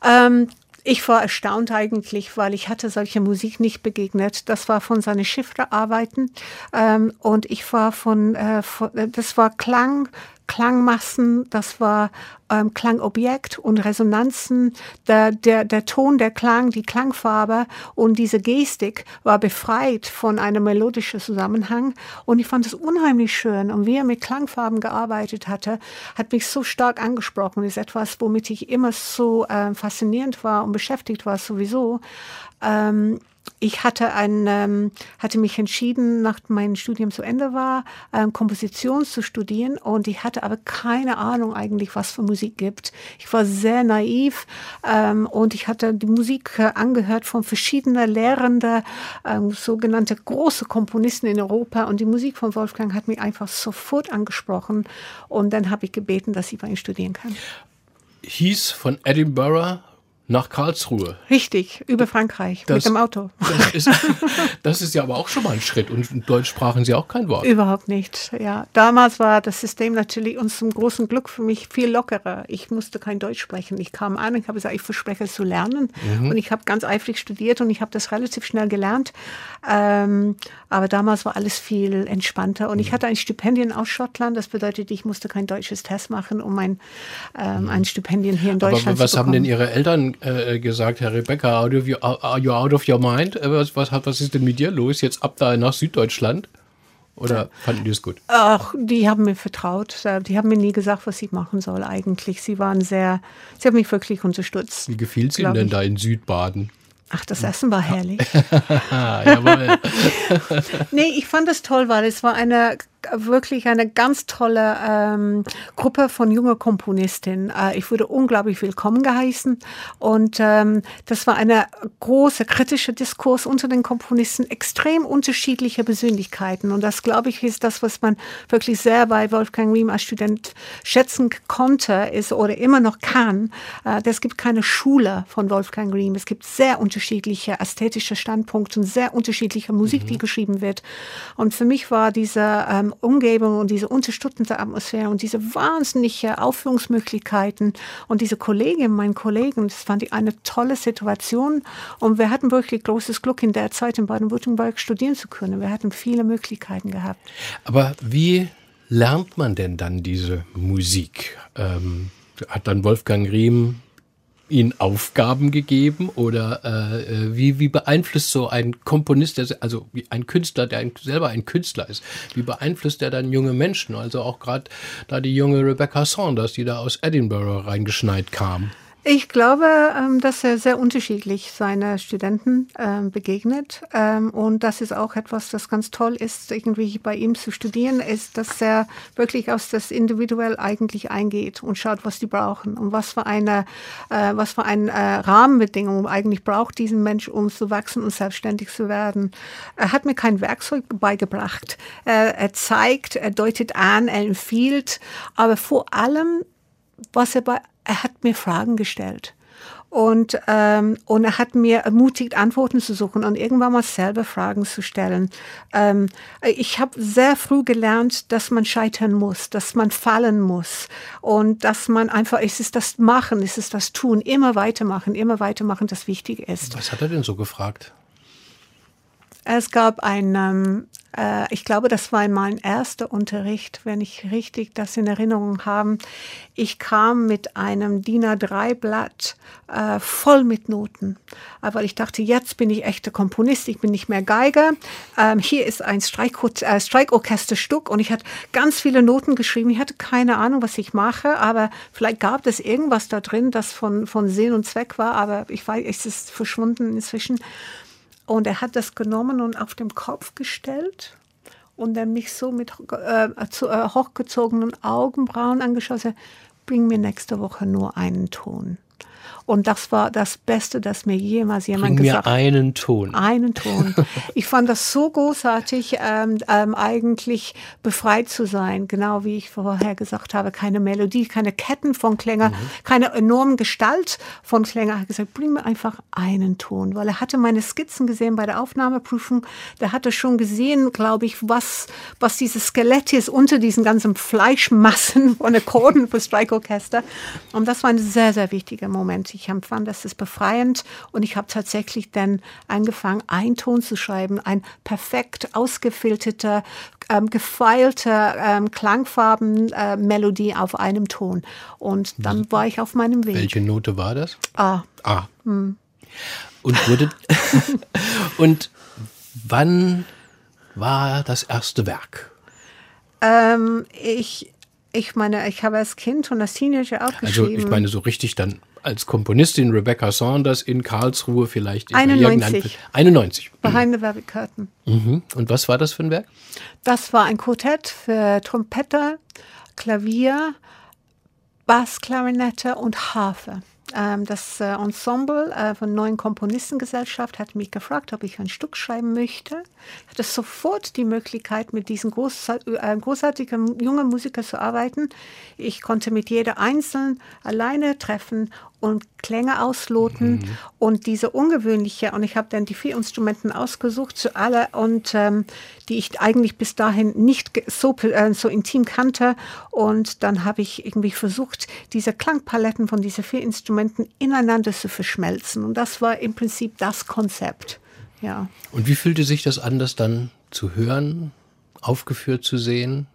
Ähm, ich war erstaunt eigentlich, weil ich hatte solche Musik nicht begegnet. Das war von seinen Chiffre-Arbeiten ähm, und ich war von, äh, von, äh, das war Klang, Klangmassen, das war ähm, Klangobjekt und Resonanzen. Der, der, der Ton, der Klang, die Klangfarbe und diese Gestik war befreit von einem melodischen Zusammenhang. Und ich fand es unheimlich schön. Und wie er mit Klangfarben gearbeitet hatte, hat mich so stark angesprochen. Das ist etwas, womit ich immer so äh, faszinierend war und beschäftigt war sowieso. Ähm, ich hatte, ein, ähm, hatte mich entschieden, nach meinem Studium zu Ende war, ähm, Komposition zu studieren und ich hatte aber keine Ahnung eigentlich, was für Musik gibt. Ich war sehr naiv ähm, und ich hatte die Musik äh, angehört von verschiedenen Lehrenden, ähm, sogenannte große Komponisten in Europa und die Musik von Wolfgang hat mich einfach sofort angesprochen und dann habe ich gebeten, dass ich bei ihm studieren kann. Hieß von Edinburgh nach Karlsruhe. Richtig, über Frankreich das, mit dem Auto. Das ist, das ist, ja aber auch schon mal ein Schritt. Und in Deutsch sprachen Sie auch kein Wort. Überhaupt nicht. Ja, damals war das System natürlich uns zum großen Glück für mich viel lockerer. Ich musste kein Deutsch sprechen. Ich kam an und habe gesagt, ich verspreche es zu lernen. Mhm. Und ich habe ganz eifrig studiert und ich habe das relativ schnell gelernt. Ähm, aber damals war alles viel entspannter. Und mhm. ich hatte ein Stipendium aus Schottland. Das bedeutet, ich musste kein deutsches Test machen, um ein, ähm, ein Stipendium hier in Deutschland aber zu bekommen. Was haben denn Ihre Eltern äh, gesagt, Herr Rebecca, are you, are you out of your mind? Äh, was, was, was ist denn mit dir los? Jetzt ab da nach Süddeutschland? Oder fanden die es gut? Ach, die haben mir vertraut. Die haben mir nie gesagt, was ich machen soll eigentlich. Sie waren sehr, sie haben mich wirklich unterstützt. Wie gefiel es Ihnen denn da in Südbaden? Ach, das Essen war herrlich. Jawohl. nee, ich fand es toll, weil es war eine wirklich eine ganz tolle ähm, Gruppe von junger Komponistinnen. Äh, ich wurde unglaublich willkommen geheißen und ähm, das war eine große kritische Diskurs unter den Komponisten, extrem unterschiedliche Persönlichkeiten und das glaube ich ist das, was man wirklich sehr bei Wolfgang Riem als Student schätzen konnte, ist oder immer noch kann. Äh, es gibt keine Schule von Wolfgang Riem. Es gibt sehr unterschiedliche ästhetische Standpunkte und sehr unterschiedliche Musik, mhm. die geschrieben wird. Und für mich war diese ähm, Umgebung und diese unterstützende Atmosphäre und diese wahnsinnige Aufführungsmöglichkeiten und diese Kolleginnen, meinen Kollegen, das fand ich eine tolle Situation. Und wir hatten wirklich großes Glück, in der Zeit in Baden-Württemberg studieren zu können. Wir hatten viele Möglichkeiten gehabt. Aber wie lernt man denn dann diese Musik? Ähm, hat dann Wolfgang Riem ihnen Aufgaben gegeben oder äh, äh, wie, wie beeinflusst so ein Komponist, der, also ein Künstler, der ein, selber ein Künstler ist, wie beeinflusst er dann junge Menschen? Also auch gerade da die junge Rebecca Saunders, die da aus Edinburgh reingeschneit kam. Ich glaube, ähm, dass er sehr unterschiedlich seine Studenten ähm, begegnet. Ähm, und das ist auch etwas, das ganz toll ist, irgendwie bei ihm zu studieren, ist, dass er wirklich aus das individuell eigentlich eingeht und schaut, was die brauchen und was für eine, äh, was für eine äh, Rahmenbedingung eigentlich braucht diesen Mensch, um zu wachsen und selbstständig zu werden. Er hat mir kein Werkzeug beigebracht. Er zeigt, er deutet an, er empfiehlt, aber vor allem was er bei er hat mir Fragen gestellt. Und, ähm, und er hat mir ermutigt, Antworten zu suchen und irgendwann mal selber Fragen zu stellen. Ähm, ich habe sehr früh gelernt, dass man scheitern muss, dass man fallen muss und dass man einfach, es ist das Machen, es ist das Tun, immer weitermachen, immer weitermachen, das wichtig ist. Was hat er denn so gefragt? Es gab ein, ähm, Äh, ich glaube, das war mein erster Unterricht, wenn ich richtig das in Erinnerung habe. Ich kam mit einem DIN A3-Blatt äh, voll mit Noten, äh, weil ich dachte, jetzt bin ich echter Komponist, ich bin nicht mehr Geiger. Ähm, hier ist ein äh, Streikorchesterstück und ich hatte ganz viele Noten geschrieben. Ich hatte keine Ahnung, was ich mache, aber vielleicht gab es irgendwas da drin, das von, von Sinn und Zweck war, aber ich weiß, es ist verschwunden inzwischen. Und er hat das genommen und auf dem Kopf gestellt und dann mich so mit äh, äh, hochgezogenen Augenbrauen angeschaut. Bring mir nächste Woche nur einen Ton. Und das war das Beste, das mir jemals jemand Bring gesagt hat. einen Ton. Einen Ton. Ich fand das so großartig, ähm, ähm, eigentlich befreit zu sein, genau wie ich vorher gesagt habe. Keine Melodie, keine Ketten von Klänger, mhm. keine enormen Gestalt von Klänger. Er hat gesagt, bring mir einfach einen Ton, weil er hatte meine Skizzen gesehen bei der Aufnahmeprüfung. Der hatte schon gesehen, glaube ich, was, was dieses Skelett ist unter diesen ganzen Fleischmassen von Akkorden für Streikorchester. Und das war ein sehr, sehr wichtiger Moment. Ich empfand das ist befreiend und ich habe tatsächlich dann angefangen, einen Ton zu schreiben, ein perfekt ausgefilterter, ähm, gefeilter ähm, Klangfarben-Melodie äh, auf einem Ton. Und dann war ich auf meinem Weg. Welche Note war das? A. A. Hm. Und wurde und wann war das erste Werk? Ähm, ich ich meine, ich habe als Kind und als Teenager auch geschrieben. Also ich meine so richtig dann als Komponistin Rebecca Saunders in Karlsruhe vielleicht. 91. 91. Behind the Velvet Curtain. Mhm. Und was war das für ein Werk? Das war ein Quartett für Trompete, Klavier, Bassklarinette und Harfe. Ähm, das äh, Ensemble äh, von Neuen Komponistengesellschaft hat mich gefragt, ob ich ein Stück schreiben möchte. Ich hatte sofort die Möglichkeit, mit diesen äh, großartigen jungen Musikern zu arbeiten. Ich konnte mit jeder einzeln alleine treffen und Klänge ausloten mhm. und diese ungewöhnliche, und ich habe dann die vier Instrumenten ausgesucht, zu alle und ähm, die ich eigentlich bis dahin nicht so, äh, so intim kannte. Und dann habe ich irgendwie versucht, diese Klangpaletten von diesen vier Instrumenten ineinander zu verschmelzen. Und das war im Prinzip das Konzept. Ja. Und wie fühlte sich das an, das dann zu hören, aufgeführt zu sehen?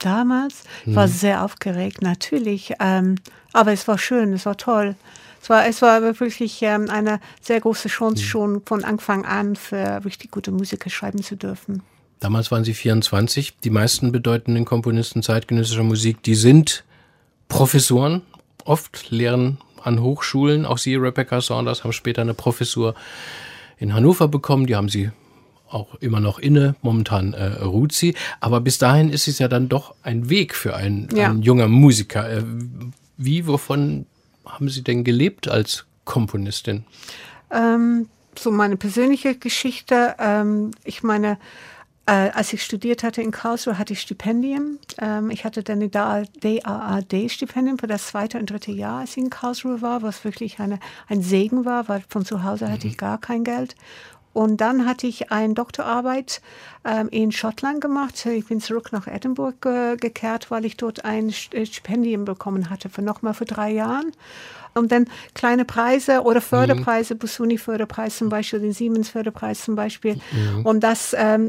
Damals. Ich war mhm. sehr aufgeregt, natürlich. Ähm, aber es war schön, es war toll. Es war, es war wirklich ähm, eine sehr große Chance, mhm. schon von Anfang an für richtig gute Musiker schreiben zu dürfen. Damals waren Sie 24. Die meisten bedeutenden Komponisten zeitgenössischer Musik, die sind Professoren, oft lehren an Hochschulen. Auch Sie, Rebecca Saunders, haben später eine Professur in Hannover bekommen. Die haben Sie auch immer noch inne. Momentan äh, ruht sie. Aber bis dahin ist es ja dann doch ein Weg für einen, ja. einen junger Musiker. Äh, wie, wovon haben Sie denn gelebt als Komponistin? Ähm, so meine persönliche Geschichte. Ähm, ich meine, äh, als ich studiert hatte in Karlsruhe, hatte ich Stipendien. Ähm, ich hatte dann die DAAD-Stipendium für das zweite und dritte Jahr, als ich in Karlsruhe war, was wirklich eine, ein Segen war, weil von zu Hause hatte ich mhm. gar kein Geld. Und dann hatte ich eine Doktorarbeit ähm, in Schottland gemacht. Ich bin zurück nach Edinburgh ge gekehrt, weil ich dort ein äh, Stipendium bekommen hatte für nochmal für drei Jahren. Und dann kleine Preise oder Förderpreise, mhm. Busuni-Förderpreis zum Beispiel, den Siemens-Förderpreis zum Beispiel. Mhm. Und das ähm,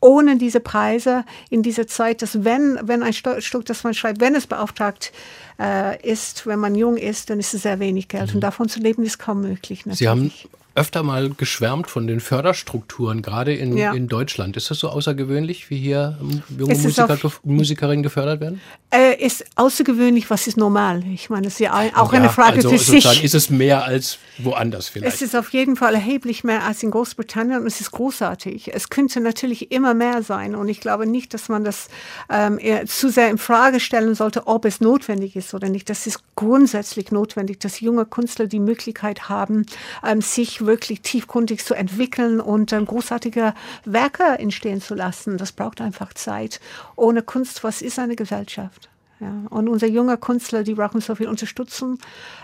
ohne diese Preise in dieser Zeit, dass wenn, wenn ein Stück, das man schreibt, wenn es beauftragt äh, ist, wenn man jung ist, dann ist es sehr wenig Geld. Mhm. Und davon zu leben ist kaum möglich. Natürlich. Sie haben öfter mal geschwärmt von den Förderstrukturen, gerade in, ja. in Deutschland. Ist das so außergewöhnlich, wie hier junge Musiker, auf, Musikerinnen gefördert werden? Äh, ist außergewöhnlich, was ist normal? Ich meine, es ist ja auch ja, eine Frage also für sich. Ist es mehr als woanders vielleicht? Es ist auf jeden Fall erheblich mehr als in Großbritannien und es ist großartig. Es könnte natürlich immer mehr sein und ich glaube nicht, dass man das ähm, zu sehr in Frage stellen sollte, ob es notwendig ist oder nicht. Das ist grundsätzlich notwendig, dass junge Künstler die Möglichkeit haben, ähm, sich wirklich tiefgründig zu entwickeln und ähm, großartige Werke entstehen zu lassen. Das braucht einfach Zeit. Ohne Kunst, was ist eine Gesellschaft? Ja, und unsere junge Künstler, die brauchen so viel Unterstützung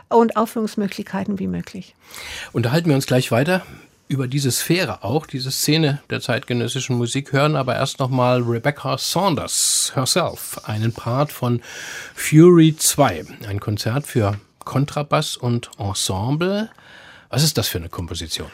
und Aufführungsmöglichkeiten wie möglich. Unterhalten wir uns gleich weiter über diese Sphäre auch, diese Szene der zeitgenössischen Musik hören, aber erst nochmal Rebecca Saunders herself, einen Part von Fury 2, ein Konzert für Kontrabass und Ensemble. Was ist das für eine Komposition?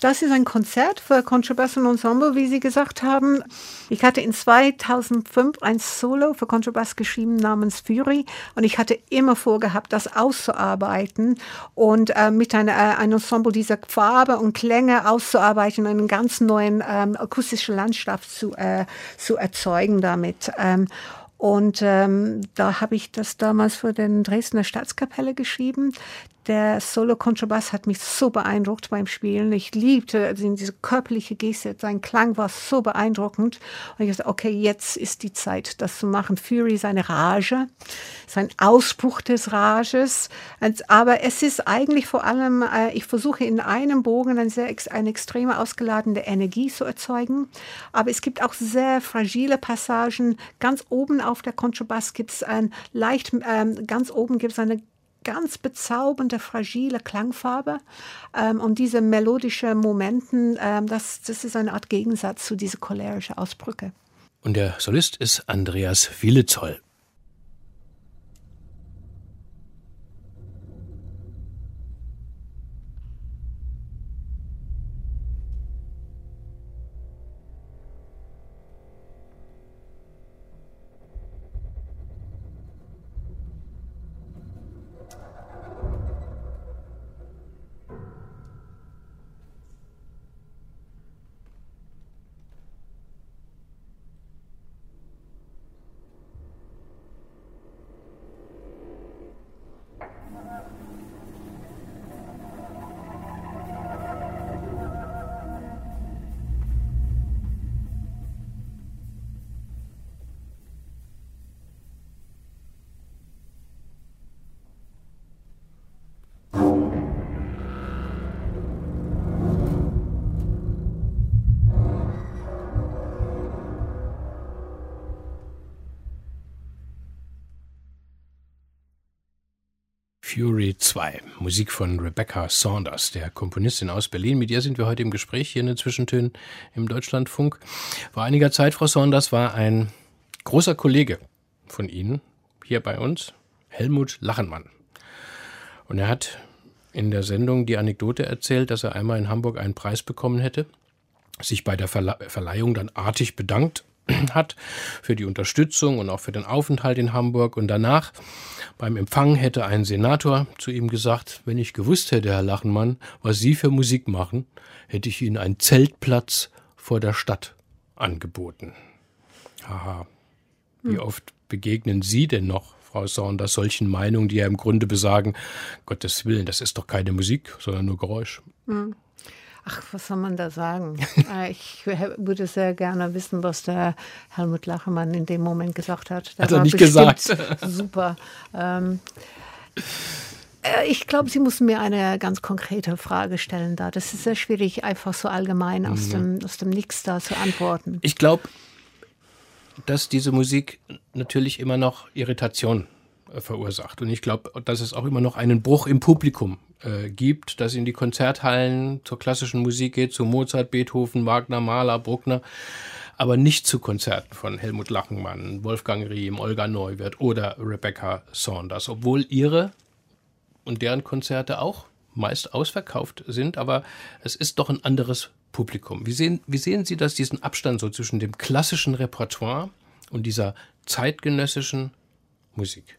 Das ist ein Konzert für Contrabass und Ensemble, wie Sie gesagt haben. Ich hatte in 2005 ein Solo für Contrabass geschrieben namens Fury und ich hatte immer vorgehabt, das auszuarbeiten und äh, mit einer, äh, einem Ensemble dieser Farbe und Klänge auszuarbeiten, einen ganz neuen ähm, akustischen Landschaft zu, äh, zu erzeugen damit. Ähm, und ähm, da habe ich das damals für den Dresdner Staatskapelle geschrieben. Der Solo-Kontrabass hat mich so beeindruckt beim Spielen. Ich liebte diese körperliche Geste. Sein Klang war so beeindruckend. Und ich dachte, okay, jetzt ist die Zeit, das zu machen. Fury ist eine Rage, sein Ausbruch des Rages. Aber es ist eigentlich vor allem, äh, ich versuche in einem Bogen eine, sehr, eine extreme ausgeladene Energie zu erzeugen. Aber es gibt auch sehr fragile Passagen. Ganz oben auf der Kontrabass gibt es ein leicht, ähm, ganz oben gibt es eine ganz bezaubernde, fragile Klangfarbe. Ähm, und diese melodischen Momenten, ähm, das, das ist eine Art Gegensatz zu dieser cholerischen Ausbrücke. Und der Solist ist Andreas Willezoll. 2, Musik von Rebecca Saunders, der Komponistin aus Berlin. Mit ihr sind wir heute im Gespräch hier in den Zwischentönen im Deutschlandfunk. Vor einiger Zeit, Frau Saunders, war ein großer Kollege von Ihnen hier bei uns, Helmut Lachenmann. Und er hat in der Sendung die Anekdote erzählt, dass er einmal in Hamburg einen Preis bekommen hätte, sich bei der Verleihung dann artig bedankt hat für die Unterstützung und auch für den Aufenthalt in Hamburg. Und danach beim Empfang hätte ein Senator zu ihm gesagt, wenn ich gewusst hätte, Herr Lachenmann, was Sie für Musik machen, hätte ich Ihnen einen Zeltplatz vor der Stadt angeboten. Haha. Wie hm. oft begegnen Sie denn noch, Frau Saunders, solchen Meinungen, die ja im Grunde besagen, Gottes Willen, das ist doch keine Musik, sondern nur Geräusch. Hm. Ach, was soll man da sagen? Äh, ich würde sehr gerne wissen, was der Helmut Lachemann in dem Moment gesagt hat. Das hat er nicht gesagt. Super. Ähm, äh, ich glaube, Sie müssen mir eine ganz konkrete Frage stellen da. Das ist sehr schwierig, einfach so allgemein aus, mhm. dem, aus dem Nix da zu antworten. Ich glaube, dass diese Musik natürlich immer noch Irritation verursacht. Und ich glaube, dass es auch immer noch einen Bruch im Publikum äh, gibt, das in die Konzerthallen zur klassischen Musik geht, zu Mozart, Beethoven, Wagner, Mahler, Bruckner, aber nicht zu Konzerten von Helmut Lachenmann, Wolfgang Riem, Olga Neuwirth oder Rebecca Saunders, obwohl ihre und deren Konzerte auch meist ausverkauft sind, aber es ist doch ein anderes Publikum. Wie sehen, wie sehen Sie das, diesen Abstand so zwischen dem klassischen Repertoire und dieser zeitgenössischen Musik?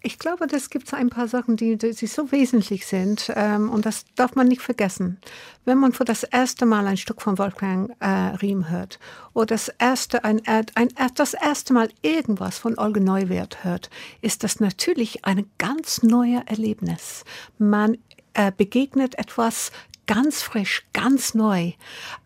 Ich glaube, das gibt ein paar Sachen, die, die so wesentlich sind ähm, und das darf man nicht vergessen. Wenn man für das erste Mal ein Stück von Wolfgang äh, Riem hört oder das erste, ein, ein, das erste Mal irgendwas von Olga Neuwirth hört, ist das natürlich ein ganz neues Erlebnis. Man äh, begegnet etwas ganz frisch, ganz neu.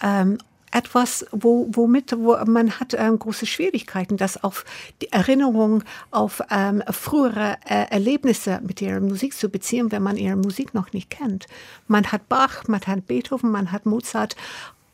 Ähm, etwas, wo, womit wo man hat ähm, große Schwierigkeiten, das auf die Erinnerung auf ähm, frühere äh, Erlebnisse mit ihrer Musik zu beziehen, wenn man ihre Musik noch nicht kennt. Man hat Bach, man hat Beethoven, man hat Mozart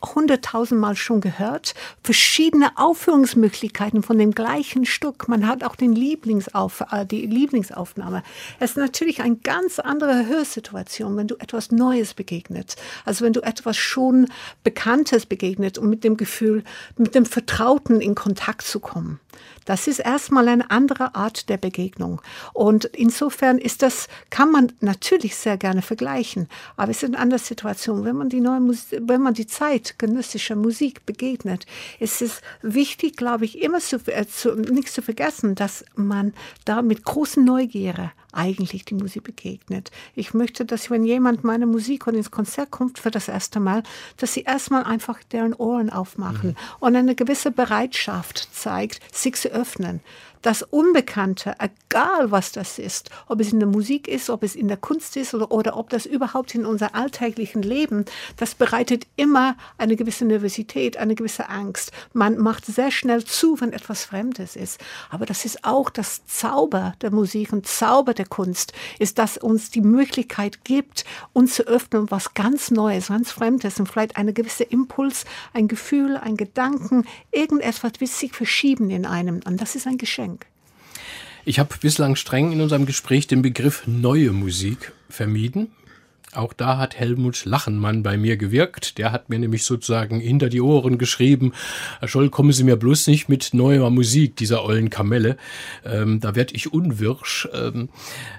hunderttausendmal schon gehört, verschiedene Aufführungsmöglichkeiten von dem gleichen Stück. Man hat auch den Lieblingsauf äh, die Lieblingsaufnahme. Es ist natürlich eine ganz andere Hörsituation, wenn du etwas Neues begegnet. Also wenn du etwas schon Bekanntes begegnet und mit dem Gefühl, mit dem Vertrauten in Kontakt zu kommen. Das ist erstmal eine andere Art der Begegnung. Und insofern ist das, kann man natürlich sehr gerne vergleichen. Aber es ist eine andere Situation. Wenn man die neue Musik, wenn man die Zeit genössischer Musik begegnet, ist es wichtig, glaube ich, immer zu, äh, zu, nicht zu vergessen, dass man da mit großen Neugierde eigentlich die Musik begegnet. Ich möchte, dass wenn jemand meine Musik und ins Konzert kommt für das erste Mal, dass sie erstmal einfach deren Ohren aufmachen mhm. und eine gewisse Bereitschaft zeigt, sich zu öffnen das Unbekannte, egal was das ist, ob es in der Musik ist, ob es in der Kunst ist oder, oder ob das überhaupt in unser alltäglichen Leben, das bereitet immer eine gewisse Nervosität, eine gewisse Angst. Man macht sehr schnell zu, wenn etwas Fremdes ist. Aber das ist auch das Zauber der Musik und Zauber der Kunst, ist, dass uns die Möglichkeit gibt, uns zu öffnen, was ganz Neues, ganz Fremdes und vielleicht eine gewisse Impuls, ein Gefühl, ein Gedanken, irgendetwas wird sich verschieben in einem. Und das ist ein Geschenk. Ich habe bislang streng in unserem Gespräch den Begriff neue Musik vermieden. Auch da hat Helmut Lachenmann bei mir gewirkt. Der hat mir nämlich sozusagen hinter die Ohren geschrieben, Herr Scholl, kommen Sie mir bloß nicht mit neuer Musik, dieser ollen Kamelle. Ähm, da werd ich unwirsch. Ähm,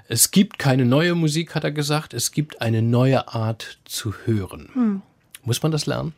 es gibt keine neue Musik, hat er gesagt. Es gibt eine neue Art zu hören. Hm. Muss man das lernen?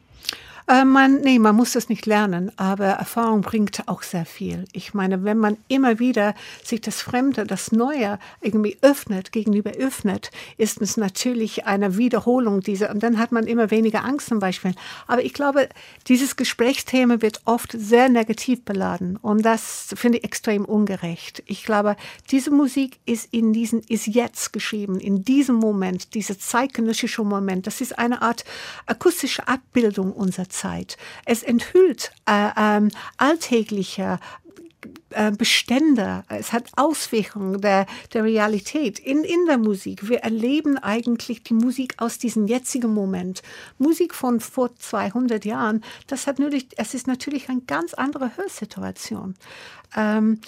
Äh, man, nee, man muss das nicht lernen, aber Erfahrung bringt auch sehr viel. Ich meine, wenn man immer wieder sich das Fremde, das Neue irgendwie öffnet, gegenüber öffnet, ist es natürlich eine Wiederholung dieser, und dann hat man immer weniger Angst zum Beispiel. Aber ich glaube, dieses Gesprächsthema wird oft sehr negativ beladen und das finde ich extrem ungerecht. Ich glaube, diese Musik ist in diesen, ist jetzt geschrieben, in diesem Moment, dieser zeitgenössische Moment. Das ist eine Art akustische Abbildung unserer Zeit. Es enthüllt äh, ähm, alltägliche äh, Bestände, es hat Auswirkungen der, der Realität in, in der Musik. Wir erleben eigentlich die Musik aus diesem jetzigen Moment. Musik von vor 200 Jahren, das hat natürlich, es ist natürlich eine ganz andere Hörsituation. Ähm,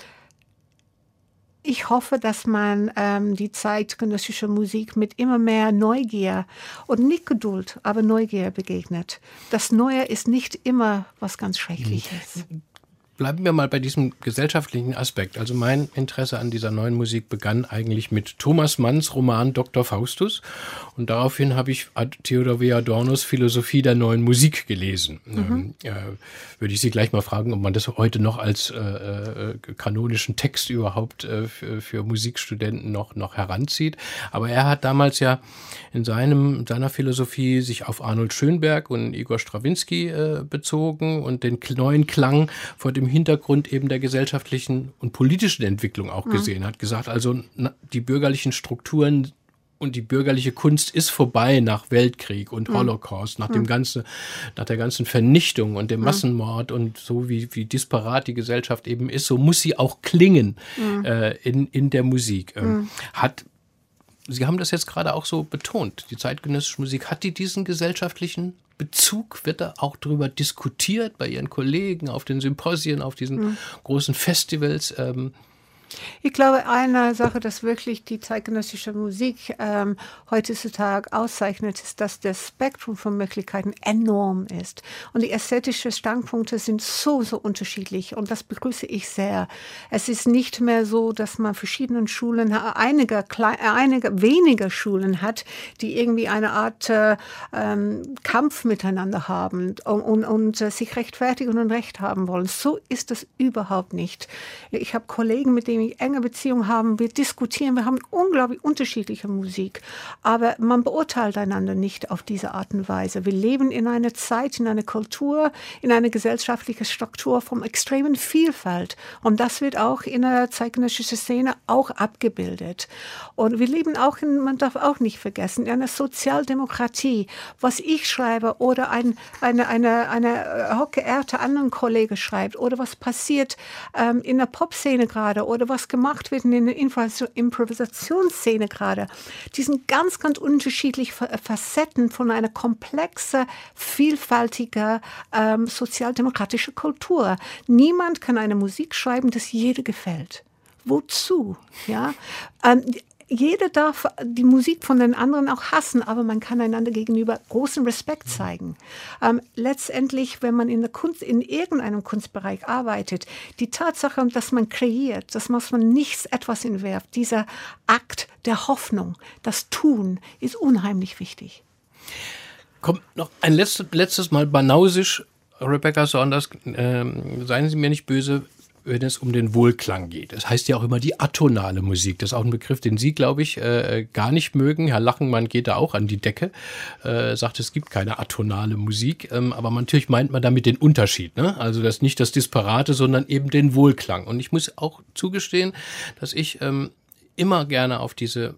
ich hoffe, dass man ähm, die zeitgenössische Musik mit immer mehr Neugier und nicht Geduld, aber Neugier begegnet. Das Neue ist nicht immer was ganz Schreckliches. Bleiben wir mal bei diesem gesellschaftlichen Aspekt. Also mein Interesse an dieser neuen Musik begann eigentlich mit Thomas Manns Roman Dr. Faustus und daraufhin habe ich Theodor W. Adornos Philosophie der neuen Musik gelesen. Mhm. Ähm, äh, würde ich Sie gleich mal fragen, ob man das heute noch als äh, äh, kanonischen Text überhaupt äh, für, für, Musikstudenten noch, noch heranzieht. Aber er hat damals ja in seinem, seiner Philosophie sich auf Arnold Schönberg und Igor Strawinski äh, bezogen und den neuen Klang vor dem Hintergrund eben der gesellschaftlichen und politischen Entwicklung auch mhm. gesehen hat. Gesagt, also die bürgerlichen Strukturen und die bürgerliche Kunst ist vorbei nach Weltkrieg und mhm. Holocaust, nach dem mhm. ganzen, nach der ganzen Vernichtung und dem mhm. Massenmord und so wie, wie disparat die Gesellschaft eben ist, so muss sie auch klingen äh, in, in der Musik. Ähm, hat Sie haben das jetzt gerade auch so betont. Die zeitgenössische Musik hat die diesen gesellschaftlichen Bezug? Wird da auch darüber diskutiert bei Ihren Kollegen auf den Symposien, auf diesen mhm. großen Festivals? Ähm, ich glaube, eine Sache, das wirklich die zeitgenössische Musik ähm, heutzutage auszeichnet, ist, dass das Spektrum von Möglichkeiten enorm ist. Und die ästhetischen Standpunkte sind so, so unterschiedlich. Und das begrüße ich sehr. Es ist nicht mehr so, dass man verschiedene Schulen, einige, einige weniger Schulen hat, die irgendwie eine Art äh, ähm, Kampf miteinander haben und, und, und äh, sich rechtfertigen und Recht haben wollen. So ist das überhaupt nicht. Ich habe Kollegen, mit denen ich enge Beziehung haben, wir diskutieren, wir haben unglaublich unterschiedliche Musik, aber man beurteilt einander nicht auf diese Art und Weise. Wir leben in einer Zeit, in einer Kultur, in einer gesellschaftlichen Struktur von extremen Vielfalt und das wird auch in der zeitgenössischen Szene auch abgebildet. Und wir leben auch in, man darf auch nicht vergessen, in einer Sozialdemokratie. Was ich schreibe oder ein, eine, eine, eine äh, hochgeehrte anderen Kollege schreibt oder was passiert ähm, in der Popszene gerade oder oder was gemacht wird in der Improvisationsszene gerade, die sind ganz, ganz unterschiedlich Facetten von einer komplexen, vielfältigen ähm, sozialdemokratischen Kultur. Niemand kann eine Musik schreiben, das jeder gefällt. Wozu? Ja, ähm, jeder darf die Musik von den anderen auch hassen, aber man kann einander gegenüber großen Respekt zeigen. Ähm, letztendlich, wenn man in der Kunst, in irgendeinem Kunstbereich arbeitet, die Tatsache, dass man kreiert, dass man nichts etwas entwerft, dieser Akt der Hoffnung, das Tun, ist unheimlich wichtig. Kommt noch ein letztes, letztes Mal banausisch, Rebecca Saunders, äh, seien Sie mir nicht böse, wenn es um den Wohlklang geht. Das heißt ja auch immer die atonale Musik. Das ist auch ein Begriff, den Sie, glaube ich, äh, gar nicht mögen. Herr Lachenmann geht da auch an die Decke, äh, sagt, es gibt keine atonale Musik. Ähm, aber natürlich meint man damit den Unterschied. Ne? Also das nicht das Disparate, sondern eben den Wohlklang. Und ich muss auch zugestehen, dass ich ähm, immer gerne auf diese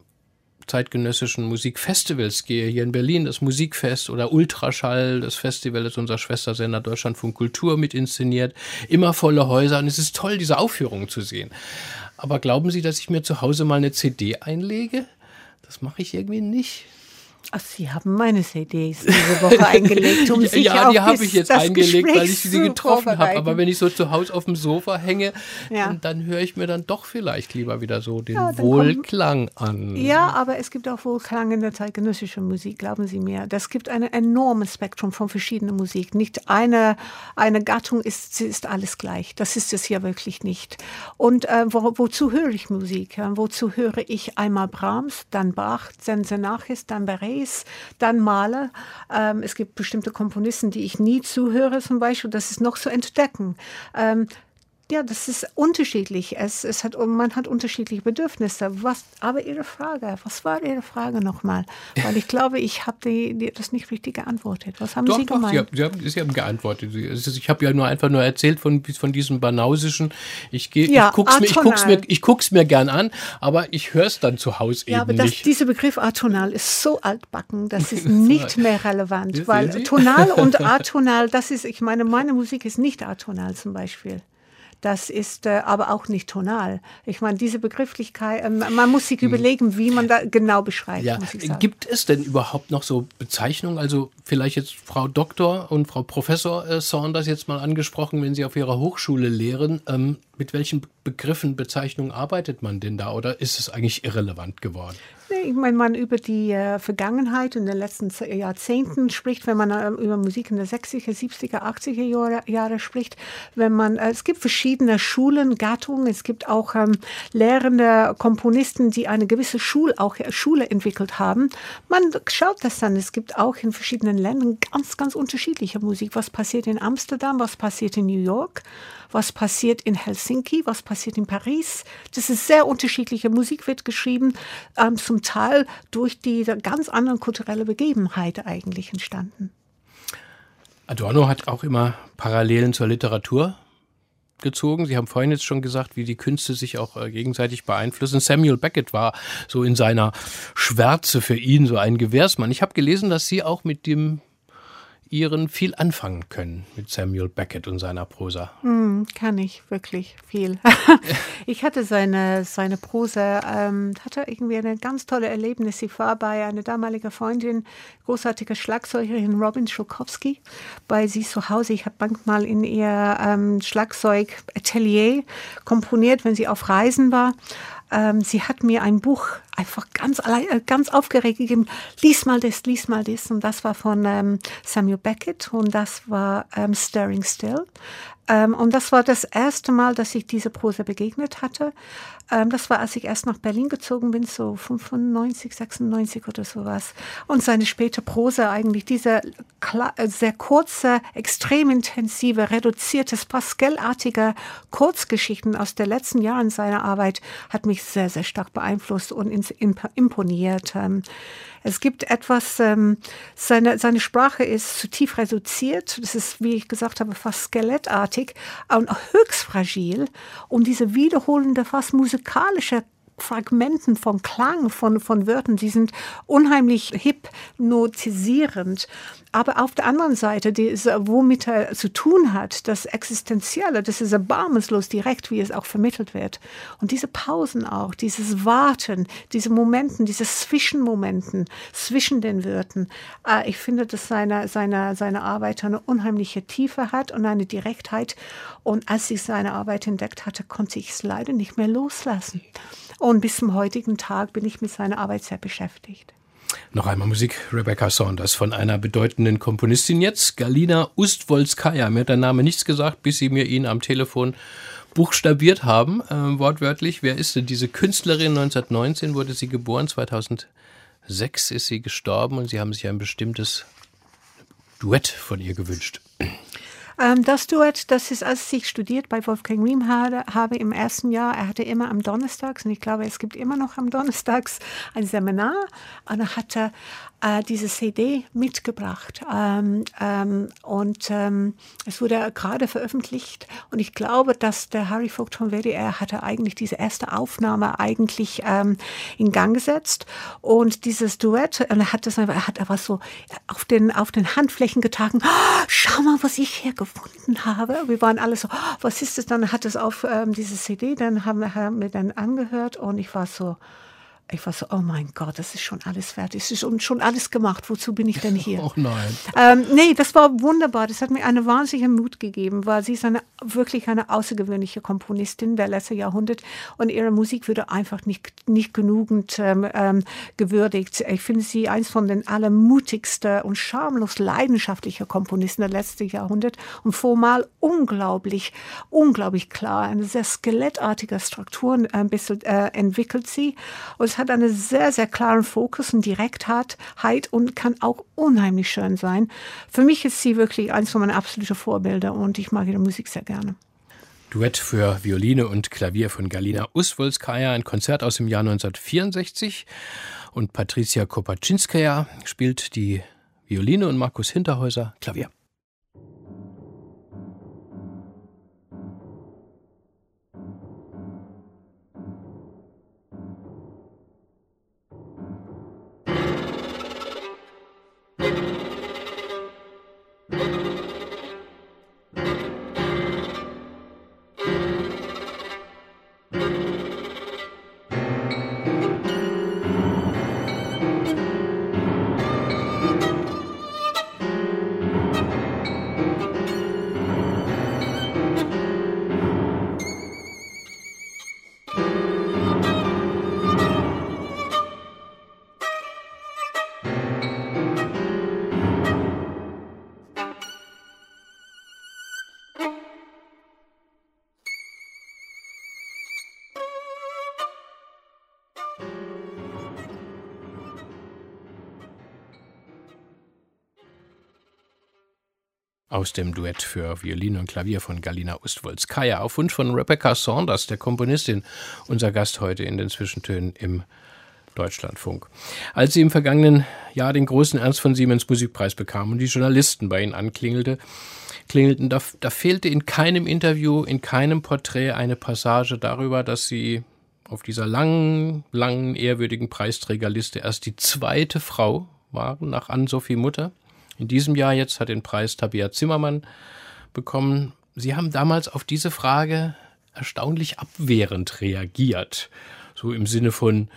zeitgenössischen Musikfestivals gehe, hier in Berlin das Musikfest oder Ultraschall, das Festival das unser Schwestersender Deutschlandfunk Kultur mit inszeniert, immer volle Häuser und es ist toll, diese Aufführungen zu sehen. Aber glauben Sie, dass ich mir zu Hause mal eine CD einlege? Das mache ich irgendwie nicht. Ach, Sie haben meine CDs diese Woche eingelegt, um sich Ja, die habe ich jetzt eingelegt, weil ich sie getroffen habe. Aber wenn ich so zu Hause auf dem Sofa hänge, ja. dann, höre ich mir dann doch vielleicht lieber wieder so den ja, Wohlklang an. Ja, aber es gibt auch Wohlklang in der zeitgenössischen Musik, glauben Sie mir. Das gibt ein enormes Spektrum von verschiedenen Musik. Nicht eine, eine Gattung ist, ist alles gleich. Das ist es hier wirklich nicht. Und äh, wo, wozu höre ich Musik? Wozu höre ich einmal Brahms, dann Bach, dann Senachis, dann Beret? Paris, dann Maler. Ähm, es gibt bestimmte Komponisten, die ich nie zuhöre zum Beispiel. Das ist noch zu entdecken. Ähm, ja, das ist unterschiedlich. Es, es hat, man hat unterschiedliche Bedürfnisse. Was, aber Ihre Frage, was war Ihre Frage nochmal? Weil ich glaube, ich habe die, die, das nicht richtig geantwortet. Was haben doch, Sie doch, gemeint? Sie haben, Sie haben geantwortet. Ich habe ja nur einfach nur erzählt von, von diesem Banausischen. Ich, ja, ich gucke es mir, ich guck's mir, ich guck's mir gern an, aber ich höre es dann zu Hause ja, eben aber das, nicht. Dieser Begriff atonal ist so altbacken, das ist nicht mehr relevant. weil tonal und atonal, das ist, ich meine, meine Musik ist nicht atonal zum Beispiel. Das ist äh, aber auch nicht tonal. Ich meine, diese Begrifflichkeit, äh, man muss sich hm. überlegen, wie man da genau beschreibt. Ja. Gibt es denn überhaupt noch so Bezeichnungen? Also vielleicht jetzt Frau Doktor und Frau Professor äh, Saunders jetzt mal angesprochen, wenn Sie auf Ihrer Hochschule lehren. Ähm, mit welchen Begriffen, Bezeichnungen arbeitet man denn da oder ist es eigentlich irrelevant geworden? Nee, wenn man über die äh, Vergangenheit in den letzten Jahrzehnten spricht, wenn man äh, über Musik in den 60er, 70er, 80er Jahre, Jahre spricht, wenn man, äh, es gibt verschiedene Schulen, Gattungen, es gibt auch ähm, lehrende Komponisten, die eine gewisse Schul, auch, äh, Schule entwickelt haben. Man schaut das dann, es gibt auch in verschiedenen Ländern ganz, ganz unterschiedliche Musik. Was passiert in Amsterdam, was passiert in New York? Was passiert in Helsinki, was passiert in Paris. Das ist sehr unterschiedliche Musik wird geschrieben, ähm, zum Teil durch die ganz anderen kulturelle Begebenheit eigentlich entstanden. Adorno hat auch immer Parallelen zur Literatur gezogen. Sie haben vorhin jetzt schon gesagt, wie die Künste sich auch äh, gegenseitig beeinflussen. Samuel Beckett war so in seiner Schwärze für ihn so ein Gewährsmann. Ich habe gelesen, dass Sie auch mit dem Iren viel anfangen können mit Samuel Beckett und seiner Prosa. Mm, kann ich wirklich viel. ich hatte seine, seine Prosa, ähm, hatte irgendwie eine ganz tolle Erlebnis. Ich war bei einer damaligen Freundin, großartige Schlagzeugerin Robin Schulkowski, bei sie zu Hause. Ich habe manchmal in ihr ähm, Schlagzeugatelier komponiert, wenn sie auf Reisen war. Ähm, sie hat mir ein Buch einfach ganz, äh, ganz aufgeregt gegeben. Lies mal das, lies mal das. Und das war von ähm, Samuel Beckett und das war ähm, Stirring Still. Ähm, und das war das erste Mal, dass ich diese Prosa begegnet hatte. Ähm, das war, als ich erst nach Berlin gezogen bin, so 95, 96 oder sowas. Und seine späte Prosa eigentlich, diese äh, sehr kurze, extrem intensive, reduzierte, Pascal-artige Kurzgeschichten aus den letzten Jahren seiner Arbeit hat mich sehr, sehr stark beeinflusst und imponiert. Ähm, es gibt etwas, ähm, seine, seine Sprache ist zu tief reduziert. Das ist, wie ich gesagt habe, fast skelettartig und höchst fragil. Und diese wiederholende, fast musikalische Fragmenten von Klang, von, von Wörtern, die sind unheimlich hypnotisierend. Aber auf der anderen Seite, die ist, womit er zu tun hat, das Existenzielle, das ist erbarmungslos direkt, wie es auch vermittelt wird. Und diese Pausen auch, dieses Warten, diese Momenten, diese Zwischenmomenten zwischen den Wörtern, äh, ich finde, dass seine, seine, seine Arbeit eine unheimliche Tiefe hat und eine Direktheit. Und als ich seine Arbeit entdeckt hatte, konnte ich es leider nicht mehr loslassen. Und bis zum heutigen Tag bin ich mit seiner Arbeit sehr beschäftigt. Noch einmal Musik, Rebecca Saunders von einer bedeutenden Komponistin jetzt, Galina Ustwolskaya. Mir hat der Name nichts gesagt, bis Sie mir ihn am Telefon buchstabiert haben, äh, wortwörtlich. Wer ist denn diese Künstlerin? 1919 wurde sie geboren, 2006 ist sie gestorben und Sie haben sich ein bestimmtes Duett von ihr gewünscht. Ähm, das Duett, das ist, als ich studiert bei Wolfgang Riem habe, habe im ersten Jahr, er hatte immer am Donnerstags, und ich glaube, es gibt immer noch am Donnerstags ein Seminar, und er hatte äh, diese CD mitgebracht. Ähm, ähm, und ähm, es wurde gerade veröffentlicht. Und ich glaube, dass der Harry Vogt von WDR hatte eigentlich diese erste Aufnahme eigentlich ähm, in Gang gesetzt. Und dieses Duett, er hat das einfach, er hat aber so auf den, auf den Handflächen getragen. Oh, schau mal, was ich hier gefunden habe. Wir waren alle so, oh, was ist das? Dann hat es auf ähm, diese CD, dann haben haben wir dann angehört und ich war so, ich war so, oh mein Gott, das ist schon alles fertig. Es ist schon alles gemacht. Wozu bin ich denn hier? Oh nein. Ähm, nee, das war wunderbar. Das hat mir eine wahnsinnige Mut gegeben, weil sie ist eine, wirklich eine außergewöhnliche Komponistin der letzten Jahrhundert und ihre Musik würde einfach nicht, nicht genügend ähm, ähm, gewürdigt. Ich finde sie eins von den allermutigsten und schamlos leidenschaftlichen Komponisten der letzten Jahrhundert und formal unglaublich, unglaublich klar. Eine sehr skelettartige Struktur äh, ein bisschen äh, entwickelt sie. Und hat einen sehr, sehr klaren Fokus und Direktheit und kann auch unheimlich schön sein. Für mich ist sie wirklich eines von meinen absoluten Vorbilder und ich mag ihre Musik sehr gerne. Duett für Violine und Klavier von Galina Uswolskaya, ein Konzert aus dem Jahr 1964. Und Patricia Kopaczynskaja spielt die Violine und Markus Hinterhäuser Klavier. Aus dem Duett für Violine und Klavier von Galina Ustwolskaya auf Wunsch von Rebecca Saunders, der Komponistin, unser Gast heute in den Zwischentönen im Deutschlandfunk. Als sie im vergangenen Jahr den großen Ernst von Siemens Musikpreis bekam und die Journalisten bei ihnen anklingelte, klingelten, da, da fehlte in keinem Interview, in keinem Porträt eine Passage darüber, dass sie auf dieser langen, langen, ehrwürdigen Preisträgerliste erst die zweite Frau waren nach Ann-Sophie Mutter in diesem Jahr jetzt hat den Preis Tabea Zimmermann bekommen. Sie haben damals auf diese Frage erstaunlich abwehrend reagiert. So im Sinne von,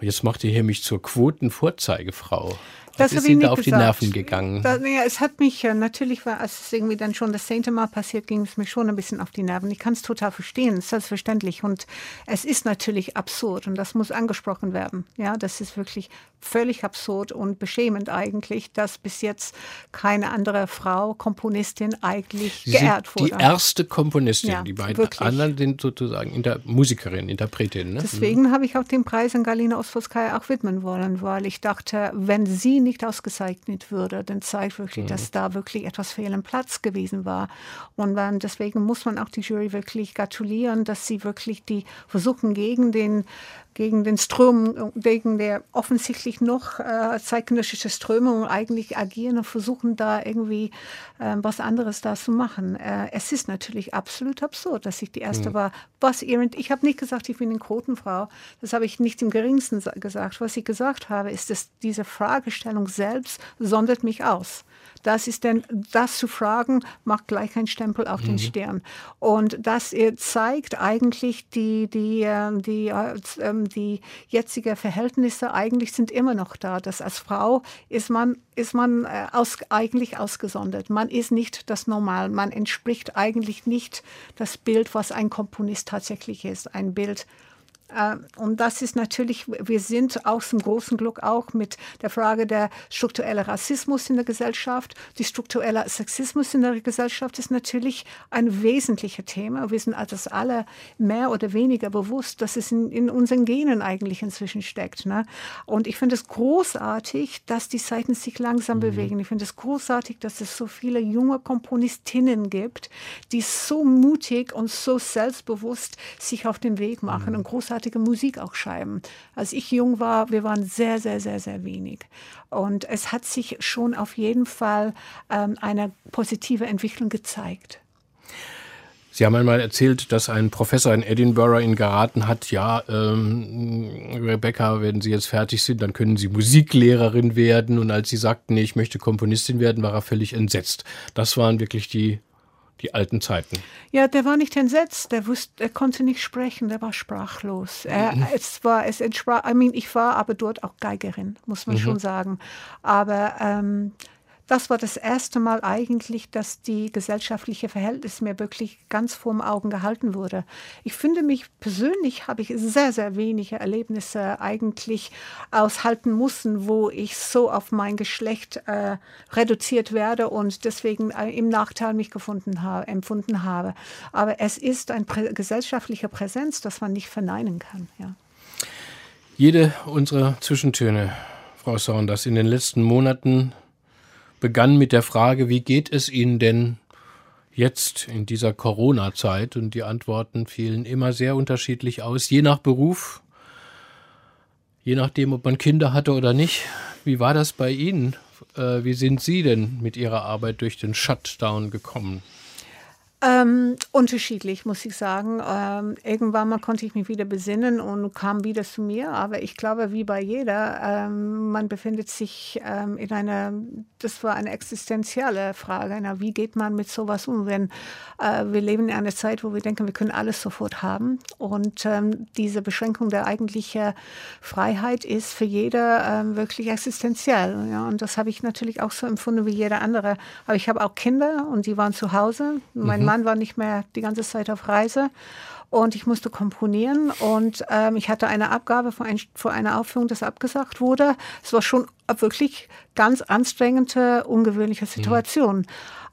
jetzt macht ihr hier mich zur Quotenvorzeigefrau. Das ist Ihnen da auf gesagt. die Nerven gegangen? Da, ja, es hat mich äh, natürlich, war, als es irgendwie dann schon das zehnte Mal passiert, ging es mir schon ein bisschen auf die Nerven. Ich kann es total verstehen, selbstverständlich. Und es ist natürlich absurd und das muss angesprochen werden. Ja, das ist wirklich völlig absurd und beschämend eigentlich, dass bis jetzt keine andere Frau, Komponistin eigentlich Sie geehrt wurde. Die erste Komponistin, ja, die beiden wirklich. anderen sind sozusagen Inter Musikerinnen, Interpretinnen. Ne? Deswegen mhm. habe ich auch den Preis an Galina Ostfoskaya auch widmen wollen, weil ich dachte, wenn sie nicht nicht ausgezeichnet würde, dann zeigt wirklich, mhm. dass da wirklich etwas fehl im Platz gewesen war. Und ähm, deswegen muss man auch die Jury wirklich gratulieren, dass sie wirklich die versuchen gegen den gegen den Strömung, wegen der offensichtlich noch äh, zeitgenössische Strömung eigentlich agieren und versuchen da irgendwie äh, was anderes da zu machen. Äh, es ist natürlich absolut absurd, dass ich die erste mhm. war. Was ihr, ich habe nicht gesagt, ich bin eine Quotenfrau. Das habe ich nicht im geringsten gesagt. Was ich gesagt habe, ist, dass diese Fragestellung selbst sondert mich aus. Das ist denn, das zu fragen, macht gleich einen Stempel auf mhm. den Stern. Und das zeigt eigentlich die, die, ähm, die, die, ähm, die jetzige Verhältnisse eigentlich sind immer noch da. Dass als Frau ist man, ist man äh, aus, eigentlich ausgesondert. Man ist nicht das Normal. Man entspricht eigentlich nicht das Bild, was ein Komponist tatsächlich ist. Ein Bild, äh, und das ist natürlich, wir sind aus dem großen Glück auch mit der Frage der strukturelle Rassismus in der Gesellschaft. Die strukturelle Sexismus in der Gesellschaft ist natürlich ein wesentliches Thema. Wir sind das alle mehr oder weniger bewusst, dass es in, in unseren Genen eigentlich inzwischen steckt. Ne? Und ich finde es großartig, dass die Seiten sich langsam mhm. bewegen. Ich finde es großartig, dass es so viele junge Komponistinnen gibt, die so mutig und so selbstbewusst sich auf den Weg machen. Mhm. Und großartig großartige Musik auch schreiben. Als ich jung war, wir waren sehr, sehr, sehr, sehr wenig. Und es hat sich schon auf jeden Fall ähm, eine positive Entwicklung gezeigt. Sie haben einmal erzählt, dass ein Professor in Edinburgh Ihnen geraten hat, ja, ähm, Rebecca, wenn Sie jetzt fertig sind, dann können Sie Musiklehrerin werden. Und als Sie sagten, nee, ich möchte Komponistin werden, war er völlig entsetzt. Das waren wirklich die die alten Zeiten. Ja, der war nicht entsetzt, der wusste, er konnte nicht sprechen, der war sprachlos. Er, mhm. es war, es entsprach, I mean, ich war aber dort auch Geigerin, muss man mhm. schon sagen. Aber ähm, das war das erste Mal eigentlich, dass die gesellschaftliche Verhältnis mir wirklich ganz vorm Augen gehalten wurde. Ich finde mich persönlich habe ich sehr, sehr wenige Erlebnisse eigentlich aushalten müssen, wo ich so auf mein Geschlecht äh, reduziert werde und deswegen äh, im Nachteil mich gefunden habe, empfunden habe. Aber es ist eine prä gesellschaftliche Präsenz, das man nicht verneinen kann. Ja. Jede unserer Zwischentöne, Frau Saunders, in den letzten Monaten begann mit der Frage, wie geht es Ihnen denn jetzt in dieser Corona-Zeit? Und die Antworten fielen immer sehr unterschiedlich aus, je nach Beruf, je nachdem, ob man Kinder hatte oder nicht. Wie war das bei Ihnen? Äh, wie sind Sie denn mit Ihrer Arbeit durch den Shutdown gekommen? Ähm, unterschiedlich, muss ich sagen. Ähm, irgendwann mal konnte ich mich wieder besinnen und kam wieder zu mir. Aber ich glaube, wie bei jeder, ähm, man befindet sich ähm, in einer, das war eine existenzielle Frage. Na, wie geht man mit sowas um, wenn äh, wir leben in einer Zeit, wo wir denken, wir können alles sofort haben. Und ähm, diese Beschränkung der eigentlichen Freiheit ist für jeder ähm, wirklich existenziell. Ja? Und das habe ich natürlich auch so empfunden wie jeder andere. Aber ich habe auch Kinder und die waren zu Hause. Mein mhm. Mann war nicht mehr die ganze Zeit auf Reise und ich musste komponieren und ähm, ich hatte eine Abgabe vor, ein, vor, einer Aufführung, das abgesagt wurde. Es war schon wirklich ganz anstrengende, ungewöhnliche mhm. Situation. Mhm.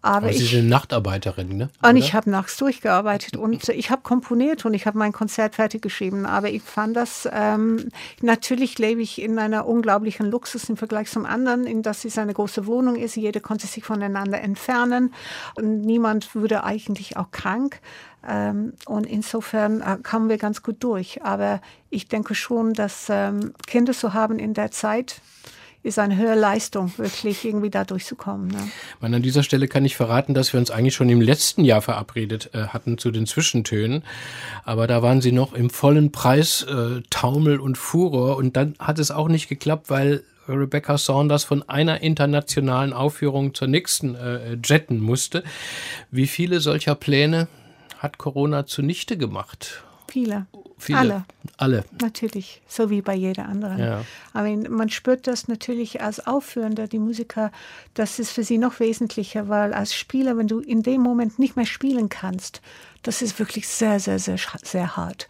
Aber, Aber Sie ich, sind Nachtarbeiterin, ne? Und ich habe nachts durchgearbeitet und ich habe komponiert und ich habe mein Konzert fertig geschrieben. Aber ich fand das, ähm, natürlich lebe ich in einer unglaublichen Luxus im Vergleich zum anderen, in dass es eine große Wohnung ist. Jeder konnte sich voneinander entfernen und niemand wurde eigentlich auch krank. Ähm, und insofern äh, kamen wir ganz gut durch. Aber ich denke schon, dass ähm, Kinder zu haben in der Zeit, ist eine höhere Leistung, wirklich irgendwie da durchzukommen. Ne? Man, an dieser Stelle kann ich verraten, dass wir uns eigentlich schon im letzten Jahr verabredet äh, hatten zu den Zwischentönen. Aber da waren sie noch im vollen Preis äh, Taumel und Furor. Und dann hat es auch nicht geklappt, weil Rebecca Saunders von einer internationalen Aufführung zur nächsten äh, jetten musste. Wie viele solcher Pläne hat Corona zunichte gemacht? Viele. Viele. Alle. Alle. Natürlich, so wie bei jeder anderen. Ja. Aber man spürt das natürlich als Aufführender, die Musiker, das ist für sie noch wesentlicher, weil als Spieler, wenn du in dem Moment nicht mehr spielen kannst, Das ist wirklich sehr, sehr, sehr, sehr hart.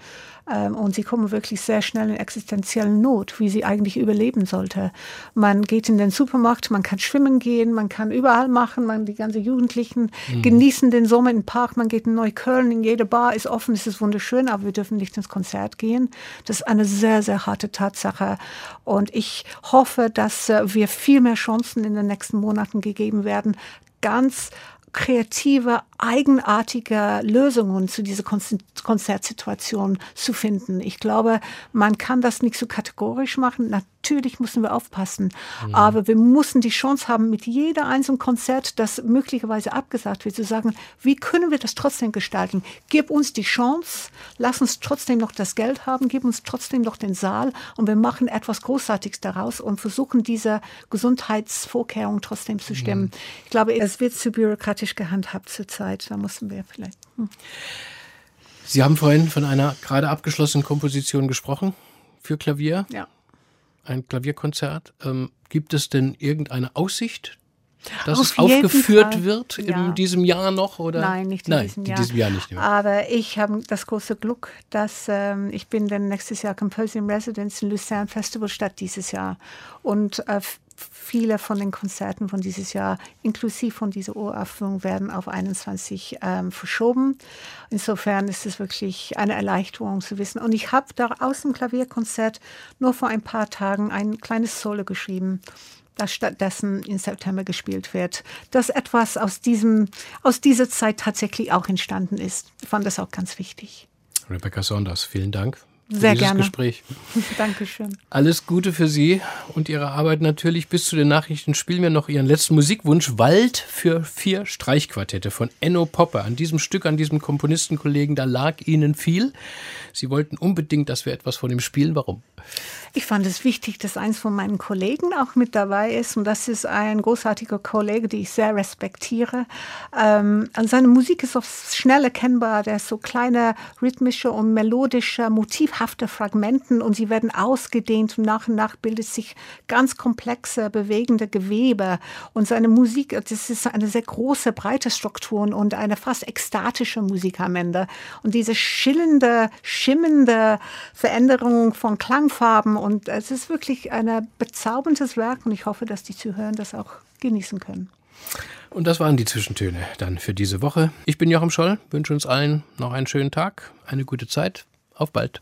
Ähm, und sie kommen wirklich sehr schnell in existenzielle Not, wie sie eigentlich überleben sollte. Man geht in den Supermarkt, man kann schwimmen gehen, man kann überall machen, man, die ganzen Jugendlichen mhm. genießen den Sommer im Park, man geht in Neukölln, in jede Bar ist offen, es ist wunderschön, aber wir dürfen nicht ins Konzert gehen. Das ist eine sehr, sehr harte Tatsache. Und ich hoffe, dass äh, wir viel mehr Chancen in den nächsten Monaten gegeben werden, ganz kreative, eigenartige Lösungen zu dieser Konzertsituation zu finden. Ich glaube, man kann das nicht so kategorisch machen. Natürlich müssen wir aufpassen, mhm. aber wir müssen die Chance haben, mit jeder einzelnen Konzert, das möglicherweise abgesagt wird, zu sagen, wie können wir das trotzdem gestalten? Gib uns die Chance, lass uns trotzdem noch das Geld haben, gib uns trotzdem noch den Saal und wir machen etwas Großartiges daraus und versuchen diese Gesundheitsvorkehrungen trotzdem zu stimmen. Mhm. Ich glaube, es wird zu bürokratisch gehandhabt zurzeit. Da mussten wir vielleicht. Hm. Sie haben vorhin von einer gerade abgeschlossenen Komposition gesprochen für Klavier. Ja. Ein Klavierkonzert. Ähm, gibt es denn irgendeine Aussicht, dass Auf es aufgeführt Fall. wird in ja. diesem Jahr noch? Oder? Nein, nicht in Nein, diesem Jahr. diesem Jahr nicht mehr. Aber ich habe das große Glück, dass ähm, ich bin dann nächstes Jahr Composing Residence in Lucerne Festival statt dieses Jahr. Und äh, viele von den Konzerten von dieses Jahr, inklusive von dieser Uraufführung, werden auf 21 ähm, verschoben. Insofern ist es wirklich eine Erleichterung zu wissen. Und ich habe da aus dem Klavierkonzert nur vor ein paar Tagen ein kleines Solo geschrieben das stattdessen im September gespielt wird, dass etwas aus, diesem, aus dieser Zeit tatsächlich auch entstanden ist. Ich fand das auch ganz wichtig. Rebecca Saunders, vielen Dank sehr gerne. Gespräch. Dankeschön. Alles Gute für Sie und Ihre Arbeit natürlich. Bis zu den Nachrichten spielen wir noch Ihren letzten Musikwunsch. Wald für vier Streichquartette von Enno Popper. An diesem Stück, an diesem Komponistenkollegen, da lag Ihnen viel. Sie wollten unbedingt, dass wir etwas von ihm spielen. Warum? Ich fand es wichtig, dass eins von meinen Kollegen auch mit dabei ist. Und das ist ein großartiger Kollege, den ich sehr respektiere. Ähm, seine Musik ist oft schnell erkennbar. Der ist so kleine rhythmische und melodische, motivhafte Fragmenten und sie werden ausgedehnt und nach und nach bildet sich ganz komplexe, bewegende Gewebe. Und seine Musik, das ist eine sehr große, breite Struktur und eine fast ekstatische Musik am Ende. Und diese schillende, schimmende Veränderung von Klangfarben und es ist wirklich ein bezauberndes Werk und ich hoffe, dass die Zuhörer das auch genießen können. Und das waren die Zwischentöne dann für diese Woche. Ich bin Joachim Scholl, wünsche uns allen noch einen schönen Tag, eine gute Zeit. Auf bald.